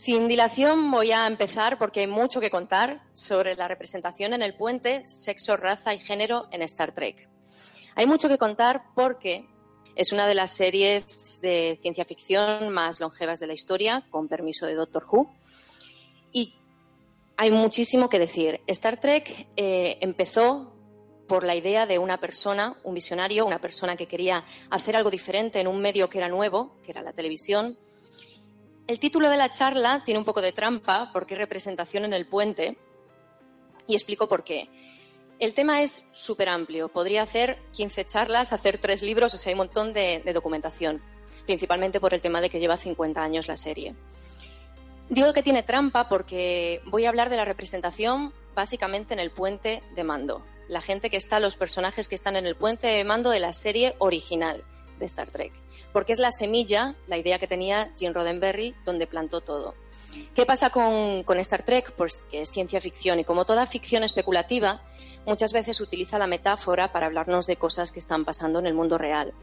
Sin dilación voy a empezar porque hay mucho que contar sobre la representación en el puente, sexo, raza y género en Star Trek. Hay mucho que contar porque es una de las series de ciencia ficción más longevas de la historia, con permiso de Doctor Who. Y hay muchísimo que decir. Star Trek eh, empezó por la idea de una persona, un visionario, una persona que quería hacer algo diferente en un medio que era nuevo, que era la televisión. El título de la charla tiene un poco de trampa porque es representación en el puente y explico por qué. El tema es súper amplio. Podría hacer 15 charlas, hacer tres libros, o sea, hay un montón de, de documentación, principalmente por el tema de que lleva 50 años la serie. Digo que tiene trampa porque voy a hablar de la representación básicamente en el puente de mando. La gente que está, los personajes que están en el puente de mando de la serie original de Star Trek. Porque es la semilla, la idea que tenía Gene Roddenberry, donde plantó todo. ¿Qué pasa con, con Star Trek? Pues que es ciencia ficción y como toda ficción especulativa, muchas veces utiliza la metáfora para hablarnos de cosas que están pasando en el mundo real.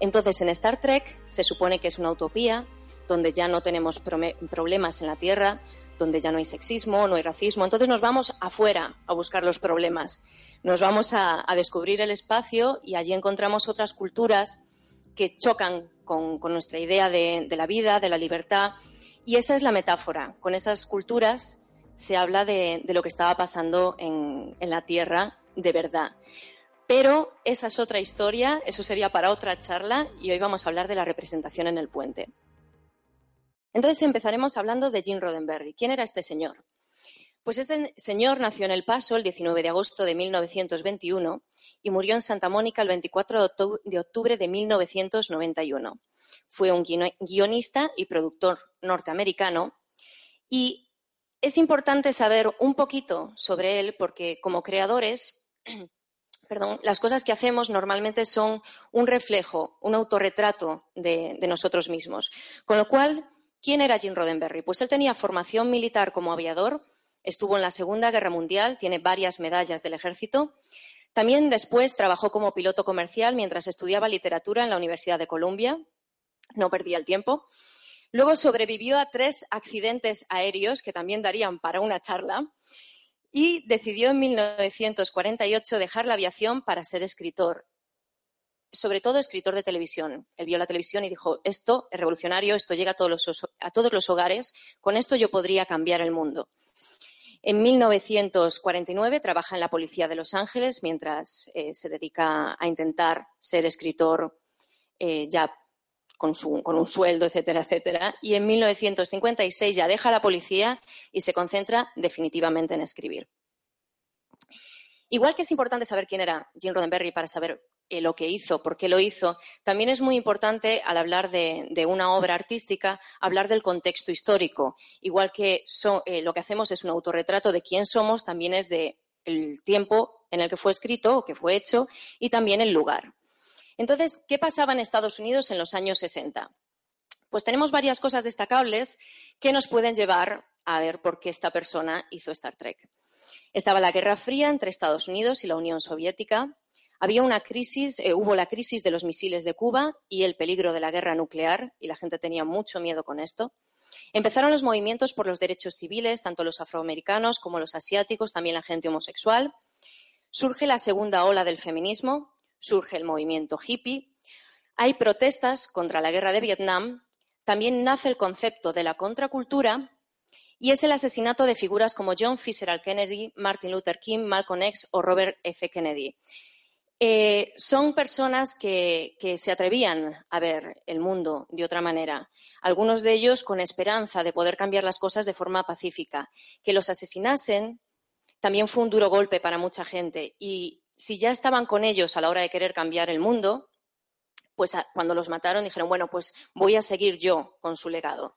Entonces, en Star Trek se supone que es una utopía, donde ya no tenemos problemas en la Tierra, donde ya no hay sexismo, no hay racismo. Entonces nos vamos afuera a buscar los problemas. Nos vamos a, descubrir el espacio y allí encontramos otras culturas que chocan con, nuestra idea de, la vida, de la libertad. Y esa es la metáfora. Con esas culturas se habla de, lo que estaba pasando en la Tierra de verdad. Pero esa es otra historia, eso sería para otra charla y hoy vamos a hablar de la representación en el puente. Entonces empezaremos hablando de Gene Roddenberry. ¿Quién era este señor? Pues este señor nació en El Paso el 19 de agosto de 1921 y murió en Santa Mónica el 24 de octubre de 1991. Fue un guionista y productor norteamericano y es importante saber un poquito sobre él porque como creadores, las cosas que hacemos normalmente son un reflejo, un autorretrato de, de nosotros mismos. Con lo cual, ¿quién era Jim Roddenberry? Pues él tenía formación militar como aviador, estuvo en la Segunda Guerra Mundial, tiene varias medallas del ejército. También después trabajó como piloto comercial mientras estudiaba literatura en la Universidad de Columbia. No perdía el tiempo. Luego sobrevivió a tres accidentes aéreos que también darían para una charla y decidió en 1948 dejar la aviación para ser escritor, sobre todo escritor de televisión. Él vio la televisión y dijo, esto es revolucionario, esto llega a todos los, hogares, con esto yo podría cambiar el mundo. En 1949 trabaja en la Policía de Los Ángeles mientras eh, se dedica a intentar ser escritor eh, ya con, con, un sueldo, etcétera, etcétera. Y en 1956 ya deja la policía y se concentra definitivamente en escribir. Igual que es importante saber quién era Jim Roddenberry para saber eh, lo que hizo, por qué lo hizo, también es muy importante al hablar de, una obra artística, hablar del contexto histórico. Igual que eh, lo que hacemos es un autorretrato de quién somos, también es de el tiempo en el que fue escrito o que fue hecho y también el lugar. Entonces, ¿qué pasaba en Estados Unidos en los años 60? Pues tenemos varias cosas destacables que nos pueden llevar a ver por qué esta persona hizo Star Trek. Estaba la Guerra Fría entre Estados Unidos y la Unión Soviética. Había una crisis, eh, hubo la crisis de los misiles de Cuba y el peligro de la guerra nuclear, y la gente tenía mucho miedo con esto. Empezaron los movimientos por los derechos civiles, tanto los afroamericanos como los asiáticos, también la gente homosexual. Surge la segunda ola del feminismo, surge el movimiento hippie, hay protestas contra la guerra de Vietnam, también nace el concepto de la contracultura y es el asesinato de figuras como John Fitzgerald Kennedy, Martin Luther King, Malcolm X o Robert F. Kennedy. Eh, son personas que, que se atrevían a ver el mundo de otra manera algunos de ellos con esperanza de poder cambiar las cosas de forma pacífica. Que los asesinasen también fue un duro golpe para mucha gente. Y si ya estaban con ellos a la hora de querer cambiar el mundo, pues cuando los mataron dijeron, bueno, pues voy a seguir yo con su legado.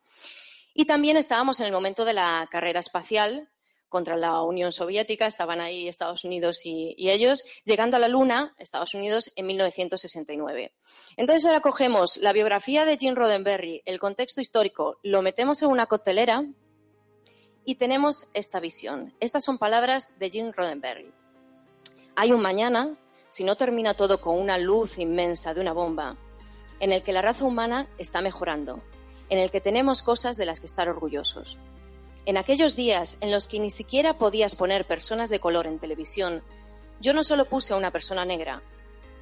Y también estábamos en el momento de la carrera espacial contra la Unión Soviética, estaban ahí Estados Unidos y, ellos, llegando a la Luna, Estados Unidos, en 1969. Entonces ahora cogemos la biografía de Jim Roddenberry, el contexto histórico, lo metemos en una coctelera y tenemos esta visión. Estas son palabras de Jim Roddenberry. Hay un mañana, si no termina todo con una luz inmensa de una bomba, en el que la raza humana está mejorando, en el que tenemos cosas de las que estar orgullosos. En aquellos días en los que ni siquiera podías poner personas de color en televisión, yo no solo puse a una persona negra,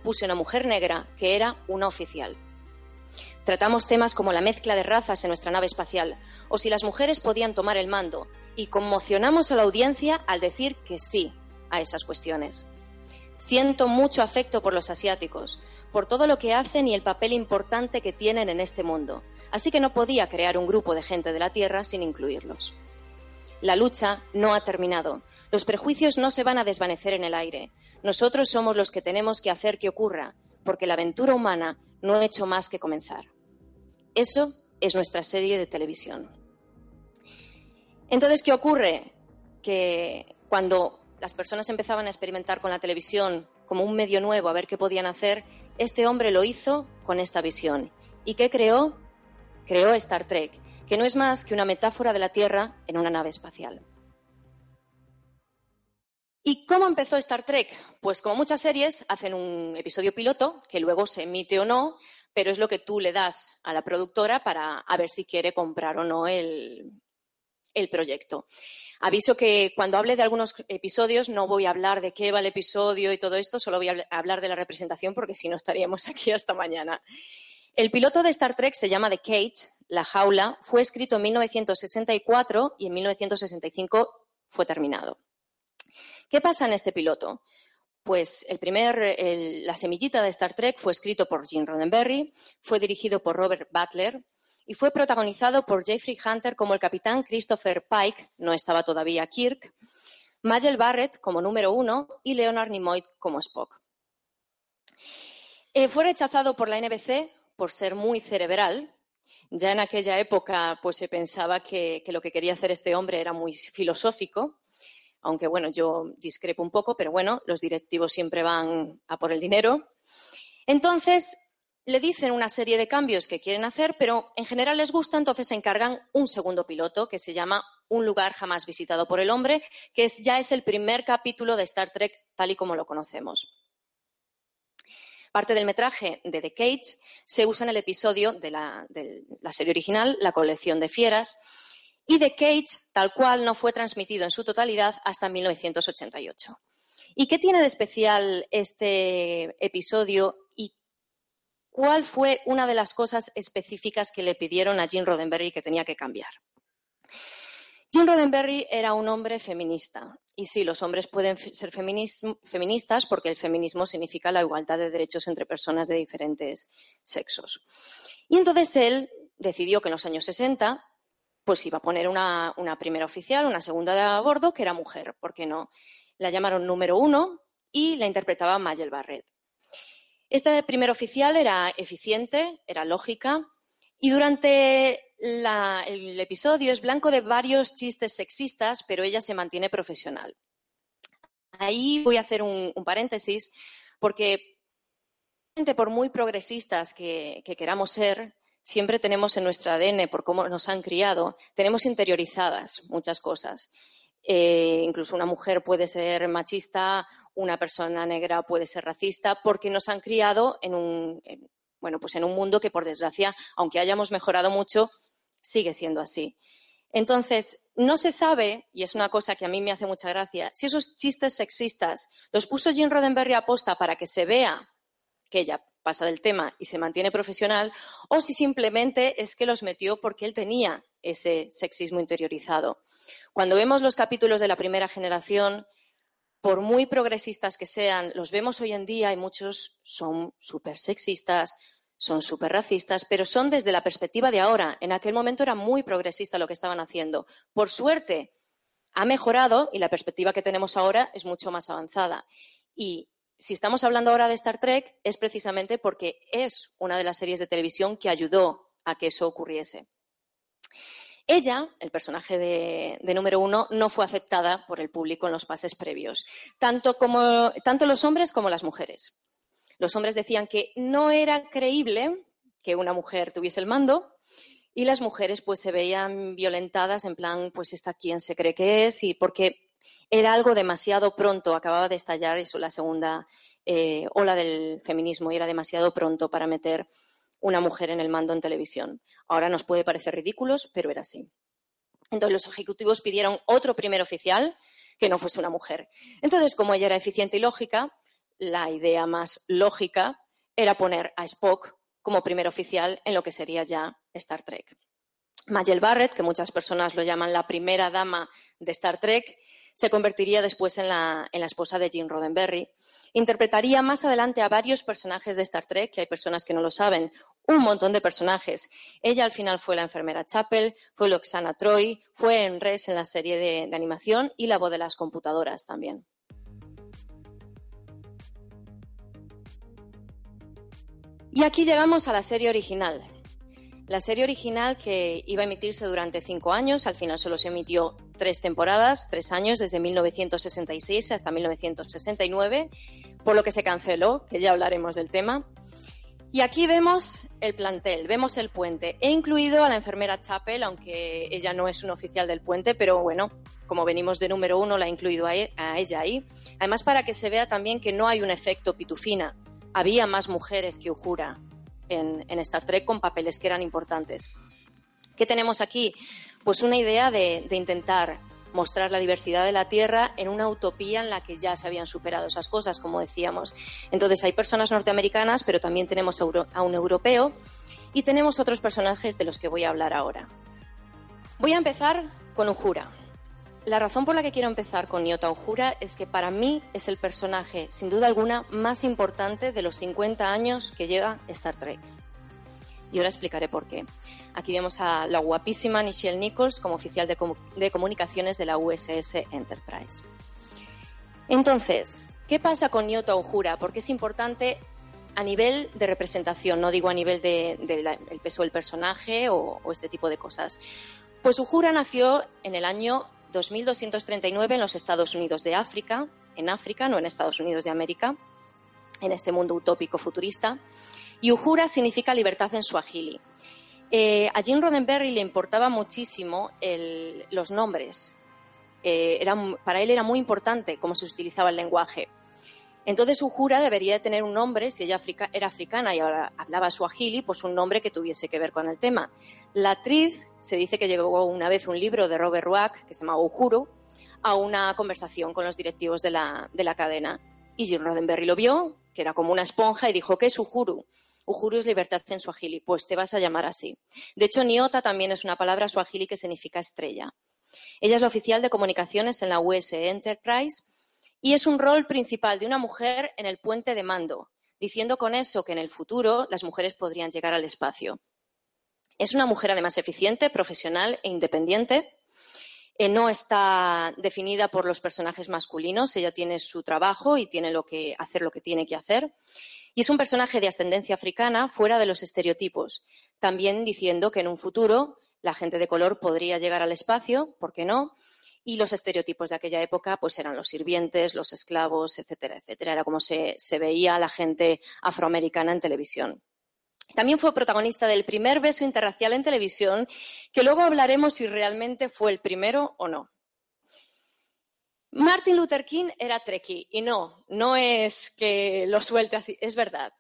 puse a una mujer negra que era una oficial. Tratamos temas como la mezcla de razas en nuestra nave espacial, o si las mujeres podían tomar el mando, y conmocionamos a la audiencia al decir que sí a esas cuestiones. Siento mucho afecto por los asiáticos, por todo lo que hacen y el papel importante que tienen en este mundo, así que no podía crear un grupo de gente de la Tierra sin incluirlos. La lucha no ha terminado. Los prejuicios no se van a desvanecer en el aire. Nosotros somos los que tenemos que hacer que ocurra, porque la aventura humana no ha hecho más que comenzar. Eso es nuestra serie de televisión. Entonces, ¿qué ocurre? Que cuando las personas empezaban a experimentar con la televisión como un medio nuevo, a ver qué podían hacer, este hombre lo hizo con esta visión. ¿Y qué creó? Creó Star Trek, que no es más que una metáfora de la Tierra en una nave espacial. ¿Y cómo empezó Star Trek? Pues como muchas series, hacen un episodio piloto que luego se emite o no, pero es lo que tú le das a la productora para a ver si quiere comprar o no el, el proyecto. Aviso que cuando hable de algunos episodios no voy a hablar de qué va el episodio y todo esto, solo voy a hablar de la representación porque si no estaríamos aquí hasta mañana. El piloto de Star Trek se llama The Cage, La Jaula, fue escrito en 1964 y en 1965 fue terminado. ¿Qué pasa en este piloto? Pues el primer, la semillita de Star Trek fue escrito por Gene Roddenberry, fue dirigido por Robert Butler y fue protagonizado por Jeffrey Hunter como el capitán Christopher Pike, no estaba todavía Kirk, Magel Barrett como número uno y Leonard Nimoy como Spock. Eh, fue rechazado por la NBC por ser muy cerebral. Ya en aquella época pues se pensaba que lo que quería hacer este hombre era muy filosófico aunque bueno, yo discrepo un poco, pero bueno, los directivos siempre van a por el dinero. Entonces, le dicen una serie de cambios que quieren hacer, pero en general les gusta, entonces se encargan un segundo piloto que se llama Un lugar jamás visitado por el hombre, que ya es el primer capítulo de Star Trek tal y como lo conocemos. Parte del metraje de The Cage se usa en el episodio de la, serie original, La colección de fieras, y The Cage, tal cual, no fue transmitido en su totalidad hasta 1988. ¿Y qué tiene de especial este episodio y cuál fue una de las cosas específicas que le pidieron a Jim Roddenberry que tenía que cambiar? Jim Roddenberry era un hombre feminista. Y sí, los hombres pueden ser feministas porque el feminismo significa la igualdad de derechos entre personas de diferentes sexos. Y entonces él decidió que en los años 60 pues iba a poner una, primera oficial, una segunda de a bordo, que era mujer, ¿por qué no? La llamaron número uno y la interpretaba Mayel Barrett. Esta primera oficial era eficiente, era lógica, y durante el episodio es blanco de varios chistes sexistas, pero ella se mantiene profesional. Ahí voy a hacer un, paréntesis, porque por muy progresistas que queramos ser, siempre tenemos en nuestro ADN, por cómo nos han criado, tenemos interiorizadas muchas cosas. Eh, incluso una mujer puede ser machista, una persona negra puede ser racista, porque nos han criado en un, bueno, pues en un mundo que, por desgracia, aunque hayamos mejorado mucho, sigue siendo así. Entonces, no se sabe, y es una cosa que a mí me hace mucha gracia, si esos chistes sexistas los puso Jim Roddenberry a posta para que se vea que ella pasa del tema y se mantiene profesional, o si simplemente es que los metió porque él tenía ese sexismo interiorizado. Cuando vemos los capítulos de la primera generación, por muy progresistas que sean, los vemos hoy en día y muchos son súper sexistas, son súper racistas, pero son desde la perspectiva de ahora. En aquel momento era muy progresista lo que estaban haciendo. Por suerte, ha mejorado y la perspectiva que tenemos ahora es mucho más avanzada. Y si estamos hablando ahora de Star Trek es precisamente porque es una de las series de televisión que ayudó a que eso ocurriese. Ella, el personaje de, número uno, no fue aceptada por el público en los pases previos, tanto, como, tanto los hombres como las mujeres. Los hombres decían que no era creíble que una mujer tuviese el mando y las mujeres pues se veían violentadas en plan, pues está quien se cree que es y porque era algo demasiado pronto, acababa de estallar eso, la segunda eh, ola del feminismo y era demasiado pronto para meter una mujer en el mando en televisión. Ahora nos puede parecer ridículos, pero era así. Entonces los ejecutivos pidieron otro primer oficial que no fuese una mujer. Entonces, como ella era eficiente y lógica, la idea más lógica era poner a Spock como primer oficial en lo que sería ya Star Trek. Magel Barrett, que muchas personas lo llaman la primera dama de Star Trek, se convertiría después en la, esposa de Jim Roddenberry. Interpretaría más adelante a varios personajes de Star Trek, que hay personas que no lo saben, un montón de personajes. Ella al final fue la enfermera Chapel, fue Loxana Troy, fue en Res en la serie de animación y la voz de las computadoras también. Y aquí llegamos a la serie original, la serie original que iba a emitirse durante cinco años, al final solo se emitió tres temporadas, tres años, desde 1966 hasta 1969, por lo que se canceló, que ya hablaremos del tema. Y aquí vemos el plantel, vemos el puente. He incluido a la enfermera Chapel, aunque ella no es un oficial del puente, pero bueno, como venimos de número uno, la he incluido a, e, ella ahí. Además, para que se vea también que no hay un efecto pitufina. Había más mujeres que Uhura en, Star Trek con papeles que eran importantes. ¿Qué tenemos aquí? Pues una idea de, intentar mostrar la diversidad de la Tierra en una utopía en la que ya se habían superado esas cosas, como decíamos. Entonces hay personas norteamericanas, pero también tenemos a un europeo y tenemos otros personajes de los que voy a hablar ahora. Voy a empezar con Uhura. La razón por la que quiero empezar con Nyota Ujura es que para mí es el personaje, sin duda alguna, más importante de los 50 años que lleva Star Trek. Y ahora explicaré por qué. Aquí vemos a la guapísima Nichelle Nichols como oficial de, comunicaciones de la USS Enterprise. Entonces, ¿qué pasa con Nyota Ujura? Porque es importante a nivel de representación, no digo a nivel del de, peso del personaje o, o, este tipo de cosas. Pues Ujura nació en el año 2239 en los Estados Unidos de África, en África, no en Estados Unidos de América, en este mundo utópico futurista. Y Uhura significa libertad en suajili. Eh, a Jim Roddenberry le importaba muchísimo los nombres. Eh, para él era muy importante cómo se utilizaba el lenguaje. Entonces Uhura debería tener un nombre, si ella era africana y ahora hablaba suajili, pues un nombre que tuviese que ver con el tema. La actriz se dice que llevó una vez un libro de Robert Ruack, que se llama Uhuru, a una conversación con los directivos de la, de la cadena. Y Jim Roddenberry lo vio, que era como una esponja, y dijo, ¿qué es Uhuru? Uhuru es libertad en suajili, pues te vas a llamar así. De hecho, Niota también es una palabra suajili que significa estrella. Ella es la oficial de comunicaciones en la US Enterprise y es un rol principal de una mujer en el puente de mando, diciendo con eso que en el futuro las mujeres podrían llegar al espacio. Es una mujer además eficiente, profesional e independiente. Eh, no está definida por los personajes masculinos, ella tiene su trabajo y tiene lo que hacer lo que tiene que hacer. Y es un personaje de ascendencia africana fuera de los estereotipos, también diciendo que en un futuro la gente de color podría llegar al espacio, ¿por qué no? Y los estereotipos de aquella época pues eran los sirvientes, los esclavos, etcétera, etcétera. Era como se, se veía a la gente afroamericana en televisión. También fue protagonista del primer beso interracial en televisión, que luego hablaremos si realmente fue el primero o no. Martin Luther King era trekkie y no, no es que lo suelte así, es verdad.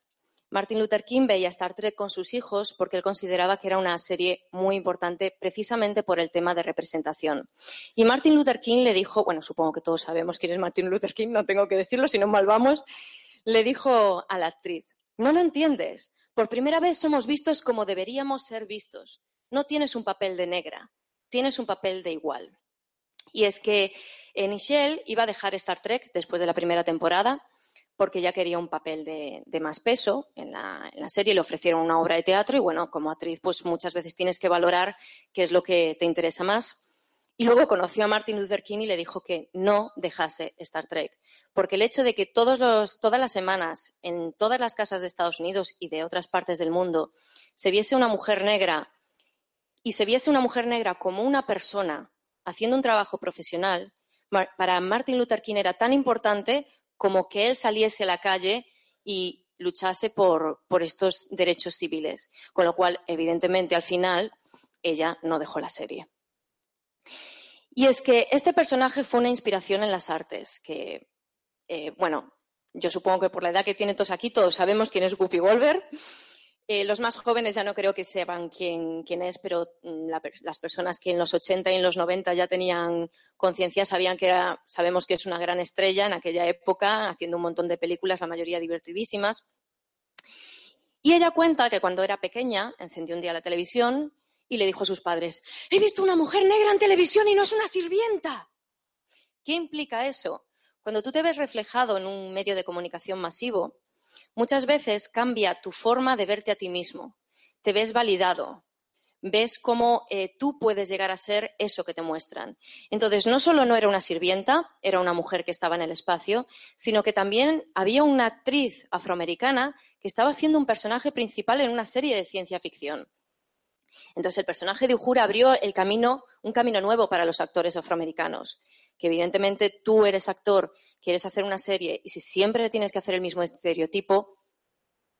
Martin Luther King veía Star Trek con sus hijos porque él consideraba que era una serie muy importante precisamente por el tema de representación. Y Martin Luther King le dijo, bueno, supongo que todos sabemos quién es Martin Luther King, no tengo que decirlo, si no mal vamos, le dijo a la actriz, no lo entiendes, por primera vez somos vistos como deberíamos ser vistos. No tienes un papel de negra, tienes un papel de igual. Y es que Nichelle iba a dejar Star Trek después de la primera temporada porque ya quería un papel de, más peso en la, serie, le ofrecieron una obra de teatro y bueno, como actriz pues muchas veces tienes que valorar qué es lo que te interesa más. Y luego conoció a Martin Luther King y le dijo que no dejase Star Trek. Porque el hecho de que todos los, todas las semanas, en todas las casas de Estados Unidos y de otras partes del mundo, se viese una mujer negra y se viese una mujer negra como una persona haciendo un trabajo profesional, para Martin Luther King era tan importante como que él saliese a la calle y luchase por, por estos derechos civiles. Con lo cual, evidentemente, al final, ella no dejó la serie. Y es que este personaje fue una inspiración en las artes, que, eh, bueno, yo supongo que por la edad que tiene todos aquí, todos sabemos quién es Guppy Wolver. Eh, los más jóvenes ya no creo que sepan quién, es, pero mm, las personas que en los 80 y en los 90 ya tenían conciencia sabían que era, sabemos que es una gran estrella en aquella época, haciendo un montón de películas, la mayoría divertidísimas. Y ella cuenta que cuando era pequeña encendió un día la televisión y le dijo a sus padres, he visto una mujer negra en televisión y no es una sirvienta. ¿Qué implica eso? Cuando tú te ves reflejado en un medio de comunicación masivo, Muchas veces cambia tu forma de verte a ti mismo. Te ves validado. Ves cómo eh, tú puedes llegar a ser eso que te muestran. Entonces, no solo no era una sirvienta, era una mujer que estaba en el espacio, sino que también había una actriz afroamericana que estaba haciendo un personaje principal en una serie de ciencia ficción. Entonces, el personaje de Uhura abrió el camino, un camino nuevo para los actores afroamericanos que evidentemente tú eres actor, quieres hacer una serie y si siempre tienes que hacer el mismo estereotipo,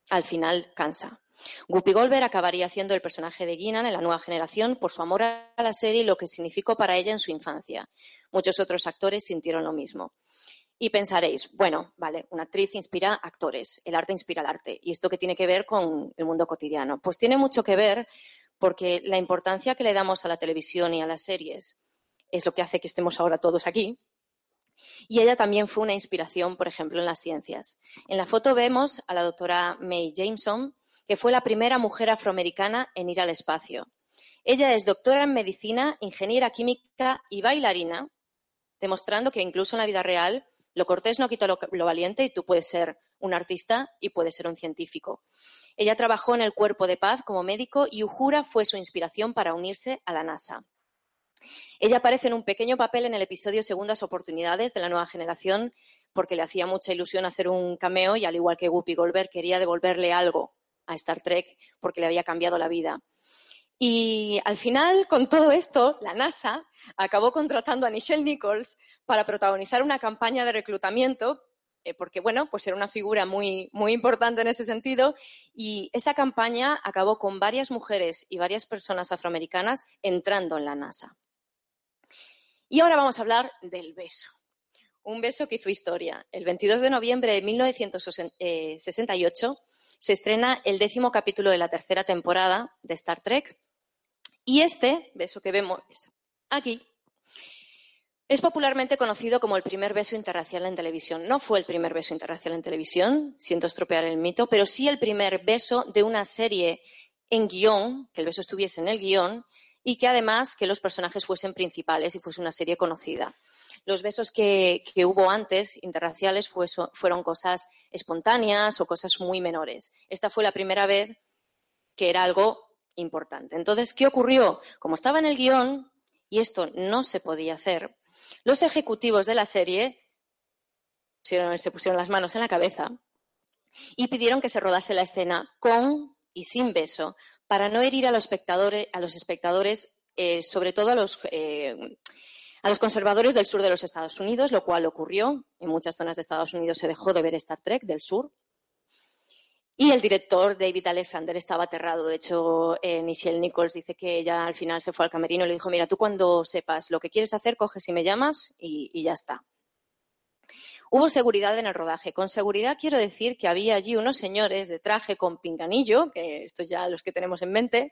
al final cansa. Guppy Goldberg acabaría haciendo el personaje de Guinan en la nueva generación por su amor a la serie y lo que significó para ella en su infancia. Muchos otros actores sintieron lo mismo. Y pensaréis, bueno, vale, una actriz inspira actores, el arte inspira el arte. ¿Y esto qué tiene que ver con el mundo cotidiano? Pues tiene mucho que ver porque la importancia que le damos a la televisión y a las series es lo que hace que estemos ahora todos aquí. Y ella también fue una inspiración, por ejemplo, en las ciencias. En la foto vemos a la doctora May Jameson, que fue la primera mujer afroamericana en ir al espacio. Ella es doctora en medicina, ingeniera química y bailarina, demostrando que incluso en la vida real lo cortés no quita lo, lo, valiente y tú puedes ser un artista y puedes ser un científico. Ella trabajó en el cuerpo de paz como médico y Uhura fue su inspiración para unirse a la NASA. Ella aparece en un pequeño papel en el episodio Segundas Oportunidades de la nueva generación porque le hacía mucha ilusión hacer un cameo y al igual que Whoopi Goldberg quería devolverle algo a Star Trek porque le había cambiado la vida. Y al final, con todo esto, la NASA acabó contratando a Nichelle Nichols para protagonizar una campaña de reclutamiento eh, porque bueno, pues era una figura muy, muy importante en ese sentido y esa campaña acabó con varias mujeres y varias personas afroamericanas entrando en la NASA. Y ahora vamos a hablar del beso. Un beso que hizo historia. El 22 de noviembre de 1968 se estrena el décimo capítulo de la tercera temporada de Star Trek. Y este beso que vemos aquí es popularmente conocido como el primer beso interracial en televisión. No fue el primer beso interracial en televisión, siento estropear el mito, pero sí el primer beso de una serie en guion, que el beso estuviese en el guion, y que además que los personajes fuesen principales y fuese una serie conocida. Los besos que, hubo antes, interraciales, fueron cosas espontáneas o cosas muy menores. Esta fue la primera vez que era algo importante. Entonces, ¿qué ocurrió? Como estaba en el guion, y esto no se podía hacer, los ejecutivos de la serie se pusieron las manos en la cabeza y pidieron que se rodase la escena con y sin beso para no herir a los espectadores, a los espectadores eh, sobre todo a los, eh, a los conservadores del sur de los Estados Unidos, lo cual ocurrió. En muchas zonas de Estados Unidos se dejó de ver Star Trek del sur. Y el director, David Alexander, estaba aterrado. De hecho, eh, Nichelle Nichols dice que ella al final se fue al camerino y le dijo, mira, tú cuando sepas lo que quieres hacer, coges y me llamas y ya está. Hubo seguridad en el rodaje. Con seguridad quiero decir que había allí unos señores de traje con pinganillo, que estos ya los que tenemos en mente,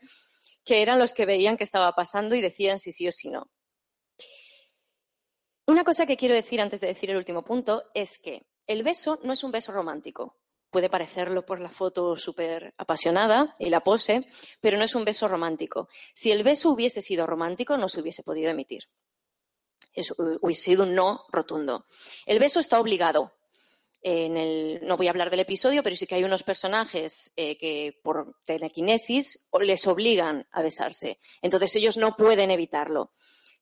que eran los que veían qué estaba pasando y decían si sí o si no. Una cosa que quiero decir antes de decir el último punto es que el beso no es un beso romántico. Puede parecerlo por la foto súper apasionada y la pose, pero no es un beso romántico. Si el beso hubiese sido romántico, no se hubiese podido emitir hubiese sido un no rotundo. El beso está obligado. En el, no voy a hablar del episodio, pero sí que hay unos personajes eh, que por telequinesis les obligan a besarse. Entonces ellos no pueden evitarlo.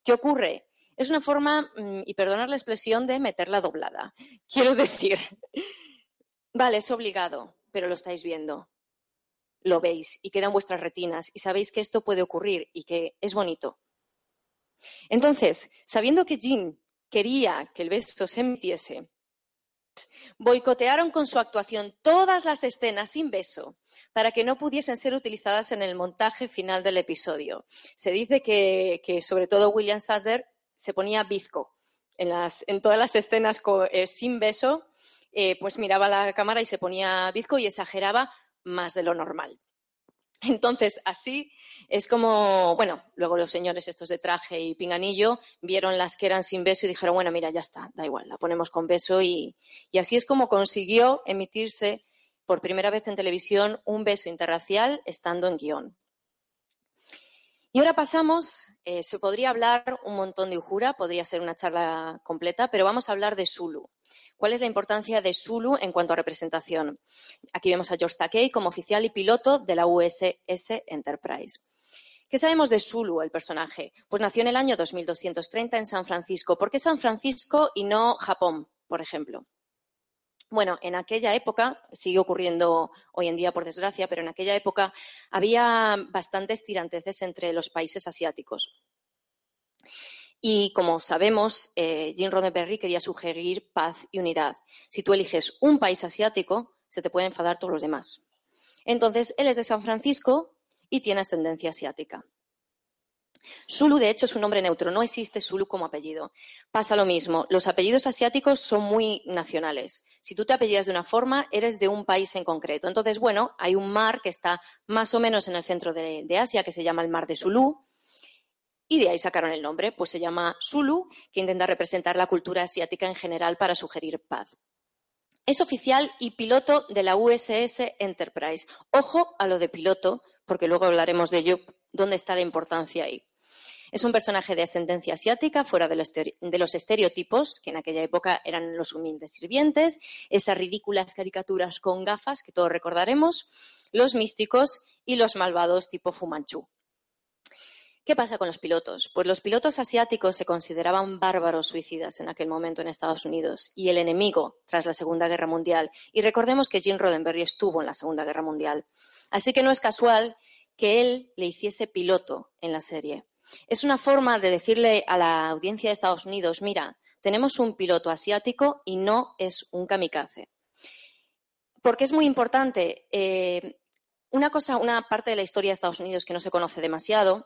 ¿Qué ocurre? Es una forma, mm, y perdonar la expresión, de meterla doblada. Quiero decir, vale, es obligado, pero lo estáis viendo. Lo veis y queda en vuestras retinas y sabéis que esto puede ocurrir y que es bonito. Entonces, sabiendo que Jean quería que el beso se emitiese, boicotearon con su actuación todas las escenas sin beso para que no pudiesen ser utilizadas en el montaje final del episodio. Se dice que, sobre todo William Sadler se ponía bizco en todas las escenas eh, sin beso, eh, pues miraba la cámara y se ponía bizco y exageraba más de lo normal. Entonces, así es como, bueno, luego los señores estos de traje y pinganillo vieron las que eran sin beso y dijeron, bueno, mira, ya está, da igual, la ponemos con beso y, así es como consiguió emitirse por primera vez en televisión un beso interracial estando en guion. Y ahora pasamos, eh, se podría hablar un montón de Ujura, podría ser una charla completa, pero vamos a hablar de Zulu. ¿Cuál es la importancia de Zulu en cuanto a representación? Aquí vemos a George Takei como oficial y piloto de la USS Enterprise. ¿Qué sabemos de Zulu, el personaje? Pues nació en el año 2230 en San Francisco. ¿Por qué San Francisco y no Japón, por ejemplo? Bueno, en aquella época, sigue ocurriendo hoy en día por desgracia, pero en aquella época había bastantes tiranteces entre los países asiáticos. Y como sabemos, eh, Jim Roddenberry quería sugerir paz y unidad. Si tú eliges un país asiático, se te pueden enfadar todos los demás. Entonces, él es de San Francisco y tiene ascendencia asiática. Zulu, de hecho, es un nombre neutro, no existe Zulu como apellido. Pasa lo mismo, los apellidos asiáticos son muy nacionales. Si tú te apellidas de una forma, eres de un país en concreto. Entonces, bueno, hay un mar que está más o menos en el centro de, de Asia, que se llama el Mar de Zulu, y de ahí sacaron el nombre, pues se llama Zulu, que intenta representar la cultura asiática en general para sugerir paz. Es oficial y piloto de la USS Enterprise. Ojo a lo de piloto, porque luego hablaremos de ello, dónde está la importancia ahí. Es un personaje de ascendencia asiática, fuera de los, estereotipos, que en aquella época eran los humildes sirvientes, esas ridículas caricaturas con gafas que todos recordaremos, los místicos y los malvados tipo Fumanchu. ¿Qué pasa con los pilotos? Pues los pilotos asiáticos se consideraban bárbaros suicidas en aquel momento en Estados Unidos y el enemigo tras la Segunda Guerra Mundial. Y recordemos que Jim Roddenberry estuvo en la Segunda Guerra Mundial. Así que no es casual que él le hiciese piloto en la serie. Es una forma de decirle a la audiencia de Estados Unidos, mira, tenemos un piloto asiático y no es un kamikaze. Porque es muy importante. Eh, una cosa, una parte de la historia de Estados Unidos que no se conoce demasiado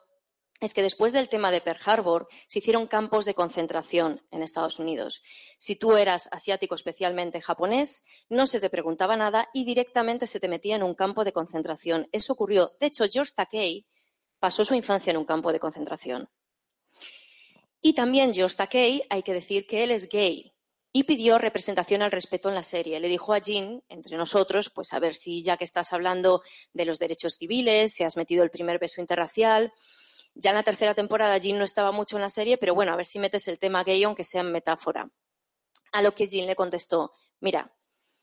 es que después del tema de Pearl Harbor se hicieron campos de concentración en Estados Unidos. Si tú eras asiático, especialmente japonés, no se te preguntaba nada y directamente se te metía en un campo de concentración. Eso ocurrió. De hecho, George Takei pasó su infancia en un campo de concentración. Y también George Takei, hay que decir que él es gay y pidió representación al respeto en la serie. Le dijo a Jean, entre nosotros, pues a ver si ya que estás hablando de los derechos civiles, si has metido el primer beso interracial, ya en la tercera temporada Jean no estaba mucho en la serie, pero bueno, a ver si metes el tema gay aunque sea en metáfora. A lo que Jean le contestó, mira,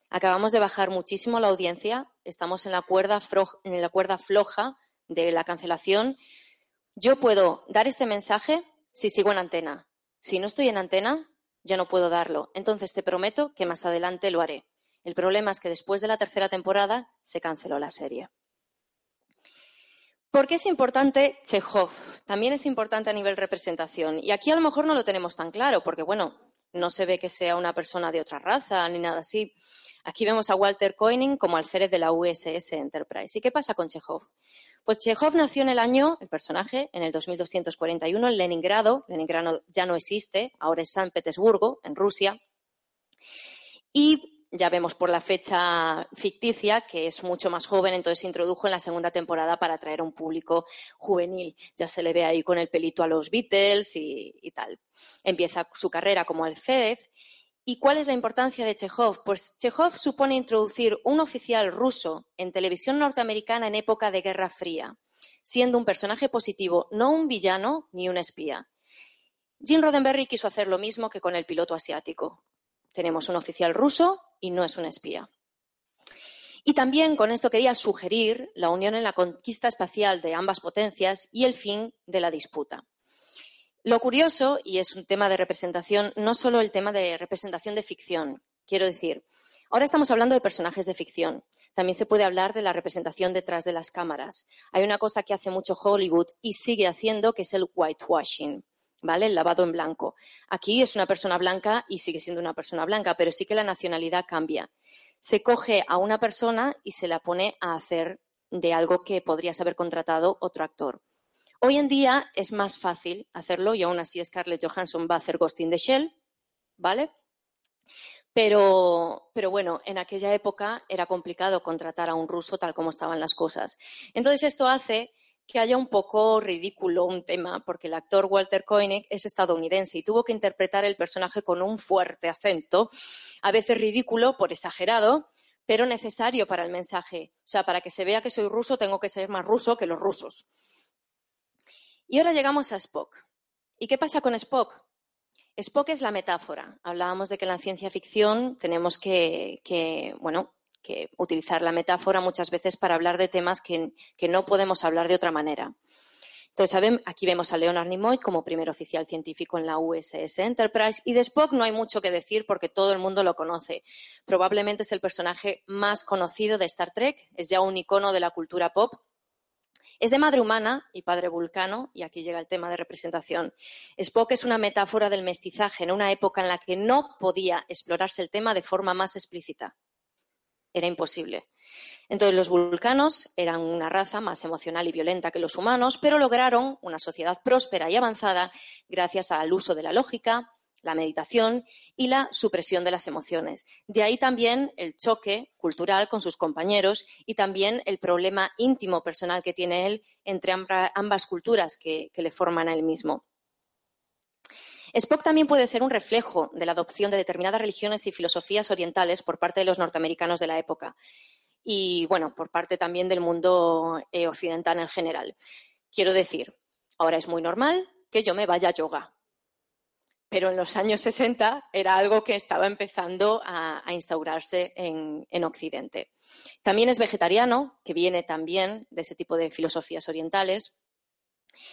acabamos de bajar muchísimo la audiencia, estamos en la cuerda, en la cuerda floja de la cancelación. Yo puedo dar este mensaje si sigo en antena. Si no estoy en antena, ya no puedo darlo. Entonces te prometo que más adelante lo haré. El problema es que después de la tercera temporada se canceló la serie. ¿Por qué es importante Chekhov? También es importante a nivel representación. Y aquí a lo mejor no lo tenemos tan claro, porque bueno, no se ve que sea una persona de otra raza ni nada así. Aquí vemos a Walter Koenig como alférez de la USS Enterprise. ¿Y qué pasa con Chekhov? Pues Chekhov nació en el año, el personaje, en el 2241 en Leningrado. Leningrado ya no existe, ahora es San Petersburgo, en Rusia. Y ya vemos por la fecha ficticia que es mucho más joven, entonces se introdujo en la segunda temporada para atraer a un público juvenil. Ya se le ve ahí con el pelito a los Beatles y, tal. Empieza su carrera como alférez. ¿Y cuál es la importancia de Chekhov? Pues Chekhov supone introducir un oficial ruso en televisión norteamericana en época de Guerra Fría, siendo un personaje positivo, no un villano ni un espía. Jim Roddenberry quiso hacer lo mismo que con el piloto asiático. Tenemos un oficial ruso y no es un espía. Y también con esto quería sugerir la unión en la conquista espacial de ambas potencias y el fin de la disputa. Lo curioso, y es un tema de representación, no solo el tema de representación de ficción, quiero decir, ahora estamos hablando de personajes de ficción, también se puede hablar de la representación detrás de las cámaras. Hay una cosa que hace mucho Hollywood y sigue haciendo, que es el whitewashing. ¿Vale? El lavado en blanco. Aquí es una persona blanca y sigue siendo una persona blanca, pero sí que la nacionalidad cambia. Se coge a una persona y se la pone a hacer de algo que podrías haber contratado otro actor. Hoy en día es más fácil hacerlo y aún así Scarlett Johansson va a hacer Ghost in the Shell, ¿vale? Pero, pero, bueno, en aquella época era complicado contratar a un ruso tal como estaban las cosas. Entonces esto hace que haya un poco ridículo un tema, porque el actor Walter Koenig es estadounidense y tuvo que interpretar el personaje con un fuerte acento, a veces ridículo por exagerado, pero necesario para el mensaje. O sea, para que se vea que soy ruso tengo que ser más ruso que los rusos. Y ahora llegamos a Spock. ¿Y qué pasa con Spock? Spock es la metáfora. Hablábamos de que en la ciencia ficción tenemos que, bueno, que utilizar la metáfora muchas veces para hablar de temas que, no podemos hablar de otra manera. Entonces, aquí vemos a Leonard Nimoy como primer oficial científico en la USS Enterprise y de Spock no hay mucho que decir porque todo el mundo lo conoce. Probablemente es el personaje más conocido de Star Trek, es ya un icono de la cultura pop es de madre humana y padre vulcano, y aquí llega el tema de representación. Spock es una metáfora del mestizaje en una época en la que no podía explorarse el tema de forma más explícita. Era imposible. Entonces, los vulcanos eran una raza más emocional y violenta que los humanos, pero lograron una sociedad próspera y avanzada gracias al uso de la lógica, la meditación y la supresión de las emociones. De ahí también el choque cultural con sus compañeros y también el problema íntimo personal que tiene él entre ambas culturas que, le forman a él mismo. Spock también puede ser un reflejo de la adopción de determinadas religiones y filosofías orientales por parte de los norteamericanos de la época y, bueno, por parte también del mundo eh, occidental en general. Quiero decir, ahora es muy normal que yo me vaya a yoga, pero en los años 60 era algo que estaba empezando a, instaurarse en, Occidente. También es vegetariano, que viene también de ese tipo de filosofías orientales.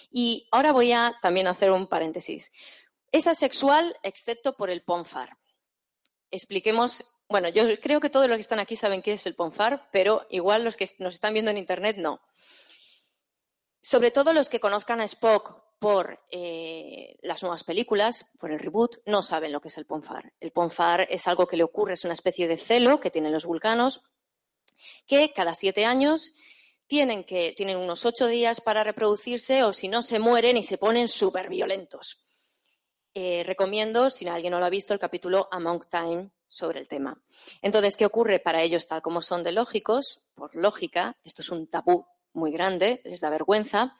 Y ahora voy a también hacer un paréntesis. Es asexual excepto por el ponfar. Expliquemos, bueno, yo creo que todos los que están aquí saben qué es el ponfar, pero igual los que nos están viendo en Internet no. Sobre todo los que conozcan a Spock por eh, las nuevas películas, por el reboot, no saben lo que es el ponfar. El ponfar es algo que le ocurre, es una especie de celo que tienen los vulcanos, que cada siete años tienen, que, tienen unos ocho días para reproducirse o si no se mueren y se ponen súper violentos. Eh, recomiendo, si alguien no lo ha visto, el capítulo Among Time sobre el tema. Entonces, ¿qué ocurre para ellos tal como son de lógicos? Por lógica, esto es un tabú muy grande, les da vergüenza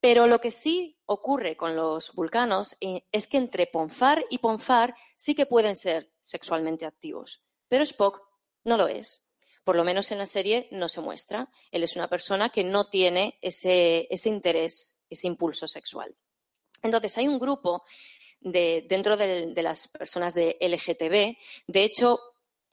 pero lo que sí ocurre con los vulcanos eh, es que entre Ponfar y Ponfar sí que pueden ser sexualmente activos, pero Spock no lo es. Por lo menos en la serie no se muestra. Él es una persona que no tiene ese, interés, ese impulso sexual. Entonces, hay un grupo dentro de, de, las personas de LGTB. De hecho,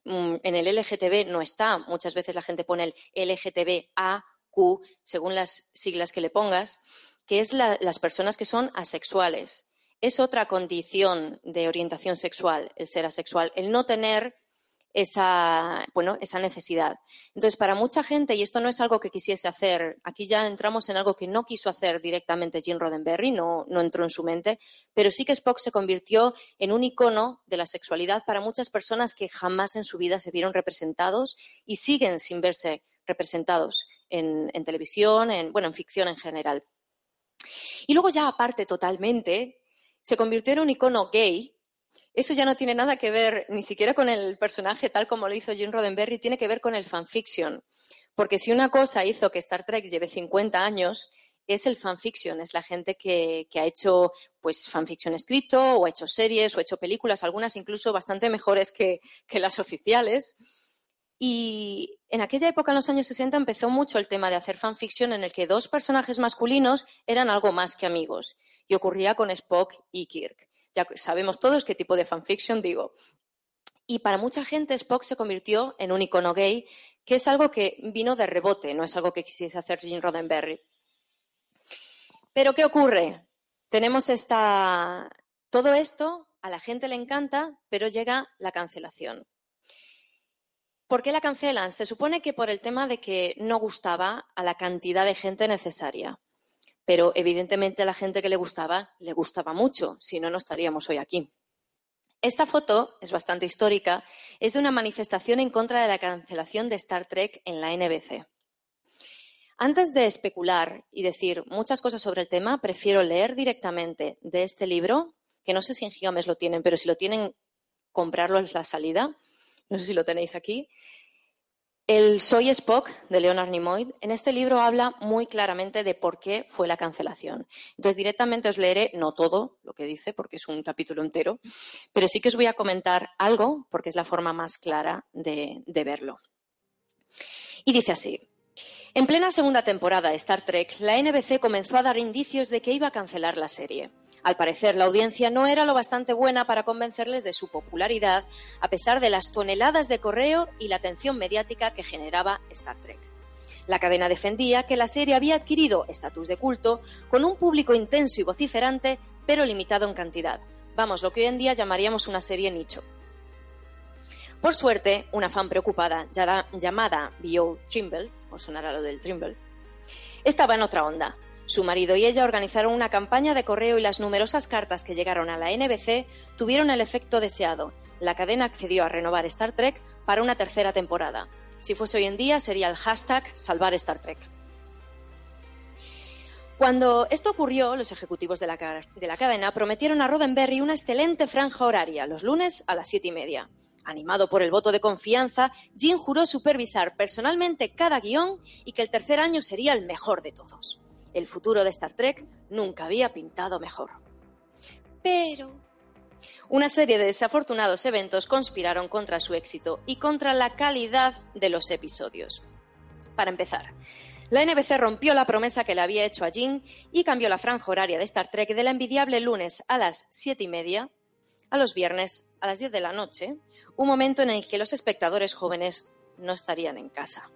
mm, en el LGTB no está. Muchas veces la gente pone el LGTBAQ, según las siglas que le pongas que es las personas que son asexuales. Es otra condición de orientación sexual, el ser asexual, el no tener esa, bueno, esa necesidad. Entonces, para mucha gente, y esto no es algo que quisiese hacer, aquí ya entramos en algo que no quiso hacer directamente Jim Roddenberry, no, no entró en su mente, pero sí que Spock se convirtió en un icono de la sexualidad para muchas personas que jamás en su vida se vieron representados y siguen sin verse representados en, en televisión, en, bueno, en ficción en general. Y luego ya aparte totalmente, se convirtió en un icono gay. Eso ya no tiene nada que ver ni siquiera con el personaje tal como lo hizo Jim Roddenberry, tiene que ver con el fanfiction. Porque si una cosa hizo que Star Trek lleve 50 años, es el fanfiction, es la gente que, ha hecho pues fanfiction escrito o ha hecho series o ha hecho películas, algunas incluso bastante mejores que las oficiales. Y en aquella época, en los años 60, empezó mucho el tema de hacer fanfiction en el que dos personajes masculinos eran algo más que amigos. Y ocurría con Spock y Kirk. Ya sabemos todos qué tipo de fanfiction digo. Y para mucha gente Spock se convirtió en un icono gay, que es algo que vino de rebote, no es algo que quisiese hacer Jim Roddenberry. Pero ¿qué ocurre? tenemos esta... Todo esto a la gente le encanta, pero llega la cancelación. ¿Por qué la cancelan? Se supone que por el tema de que no gustaba a la cantidad de gente necesaria. Pero evidentemente a la gente que le gustaba, le gustaba mucho, si no, no estaríamos hoy aquí. Esta foto es bastante histórica, es de una manifestación en contra de la cancelación de Star Trek en la NBC. Antes de especular y decir muchas cosas sobre el tema, prefiero leer directamente de este libro, que no sé si en Gigames lo tienen, pero si lo tienen, comprarlo es la salida. No sé si lo tenéis aquí. El Soy Spock de Leonard Nimoy en este libro habla muy claramente de por qué fue la cancelación. Entonces, directamente os leeré, no todo lo que dice, porque es un capítulo entero, pero sí que os voy a comentar algo, porque es la forma más clara de, de verlo. Y dice así. En plena segunda temporada de Star Trek, la NBC comenzó a dar indicios de que iba a cancelar la serie. Al parecer, la audiencia no era lo bastante buena para convencerles de su popularidad, a pesar de las toneladas de correo y la atención mediática que generaba Star Trek. La cadena defendía que la serie había adquirido estatus de culto con un público intenso y vociferante, pero limitado en cantidad. Vamos, lo que hoy en día llamaríamos una serie nicho. Por suerte, una fan preocupada llamada Bio Trimble, o sonará lo del Trimble, estaba en otra onda. Su marido y ella organizaron una campaña de correo y las numerosas cartas que llegaron a la NBC tuvieron el efecto deseado. La cadena accedió a renovar Star Trek para una tercera temporada. Si fuese hoy en día sería el hashtag salvar Star Trek. Cuando esto ocurrió, los ejecutivos de la, de la, cadena prometieron a Roddenberry una excelente franja horaria, los lunes a las siete y media. Animado por el voto de confianza, Jim juró supervisar personalmente cada guion y que el tercer año sería el mejor de todos. El futuro de Star Trek nunca había pintado mejor. Pero una serie de desafortunados eventos conspiraron contra su éxito y contra la calidad de los episodios. Para empezar, la NBC rompió la promesa que le había hecho a Jim y cambió la franja horaria de Star Trek de la envidiable lunes a las siete y media a los viernes a las 10 de la noche, un momento en el que los espectadores jóvenes no estarían en casa.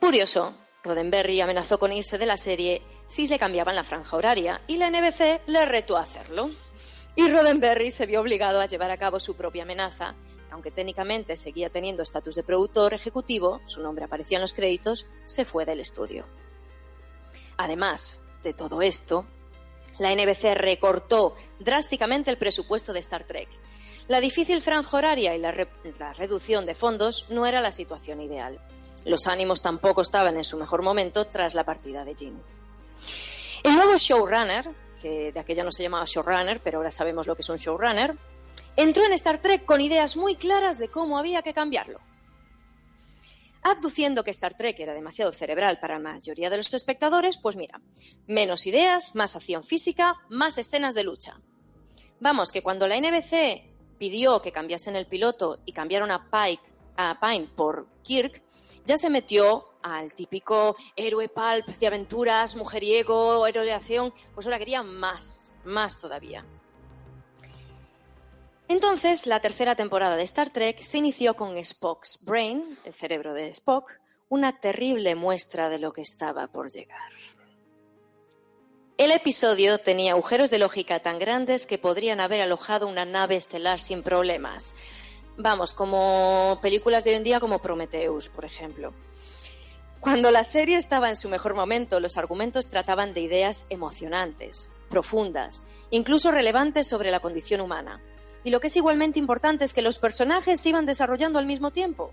Curioso, Roddenberry amenazó con irse de la serie si le cambiaban la franja horaria y la NBC le retó a hacerlo. Y Roddenberry se vio obligado a llevar a cabo su propia amenaza. Aunque técnicamente seguía teniendo estatus de productor ejecutivo, su nombre aparecía en los créditos, se fue del estudio. Además de todo esto, la NBC recortó drásticamente el presupuesto de Star Trek. La difícil franja horaria y la, reducción de fondos no era la situación ideal. Los ánimos tampoco estaban en su mejor momento tras la partida de Jim. El nuevo showrunner, que de aquella no se llamaba showrunner, pero ahora sabemos lo que es un showrunner, entró en Star Trek con ideas muy claras de cómo había que cambiarlo. Abduciendo que Star Trek era demasiado cerebral para la mayoría de los espectadores, pues mira, menos ideas, más acción física, más escenas de lucha. Vamos, que cuando la NBC pidió que cambiasen el piloto y cambiaron a Pike a Pine por Kirk, ya se metió al típico héroe pulp de aventuras, mujeriego, héroe de acción, pues ahora quería más, más todavía. Entonces, la tercera temporada de Star Trek se inició con Spock's Brain, el cerebro de Spock, una terrible muestra de lo que estaba por llegar. El episodio tenía agujeros de lógica tan grandes que podrían haber alojado una nave estelar sin problemas, Vamos, como películas de hoy en día como Prometheus, por ejemplo. Cuando la serie estaba en su mejor momento, los argumentos trataban de ideas emocionantes, profundas, incluso relevantes sobre la condición humana. Y lo que es igualmente importante es que los personajes se iban desarrollando al mismo tiempo.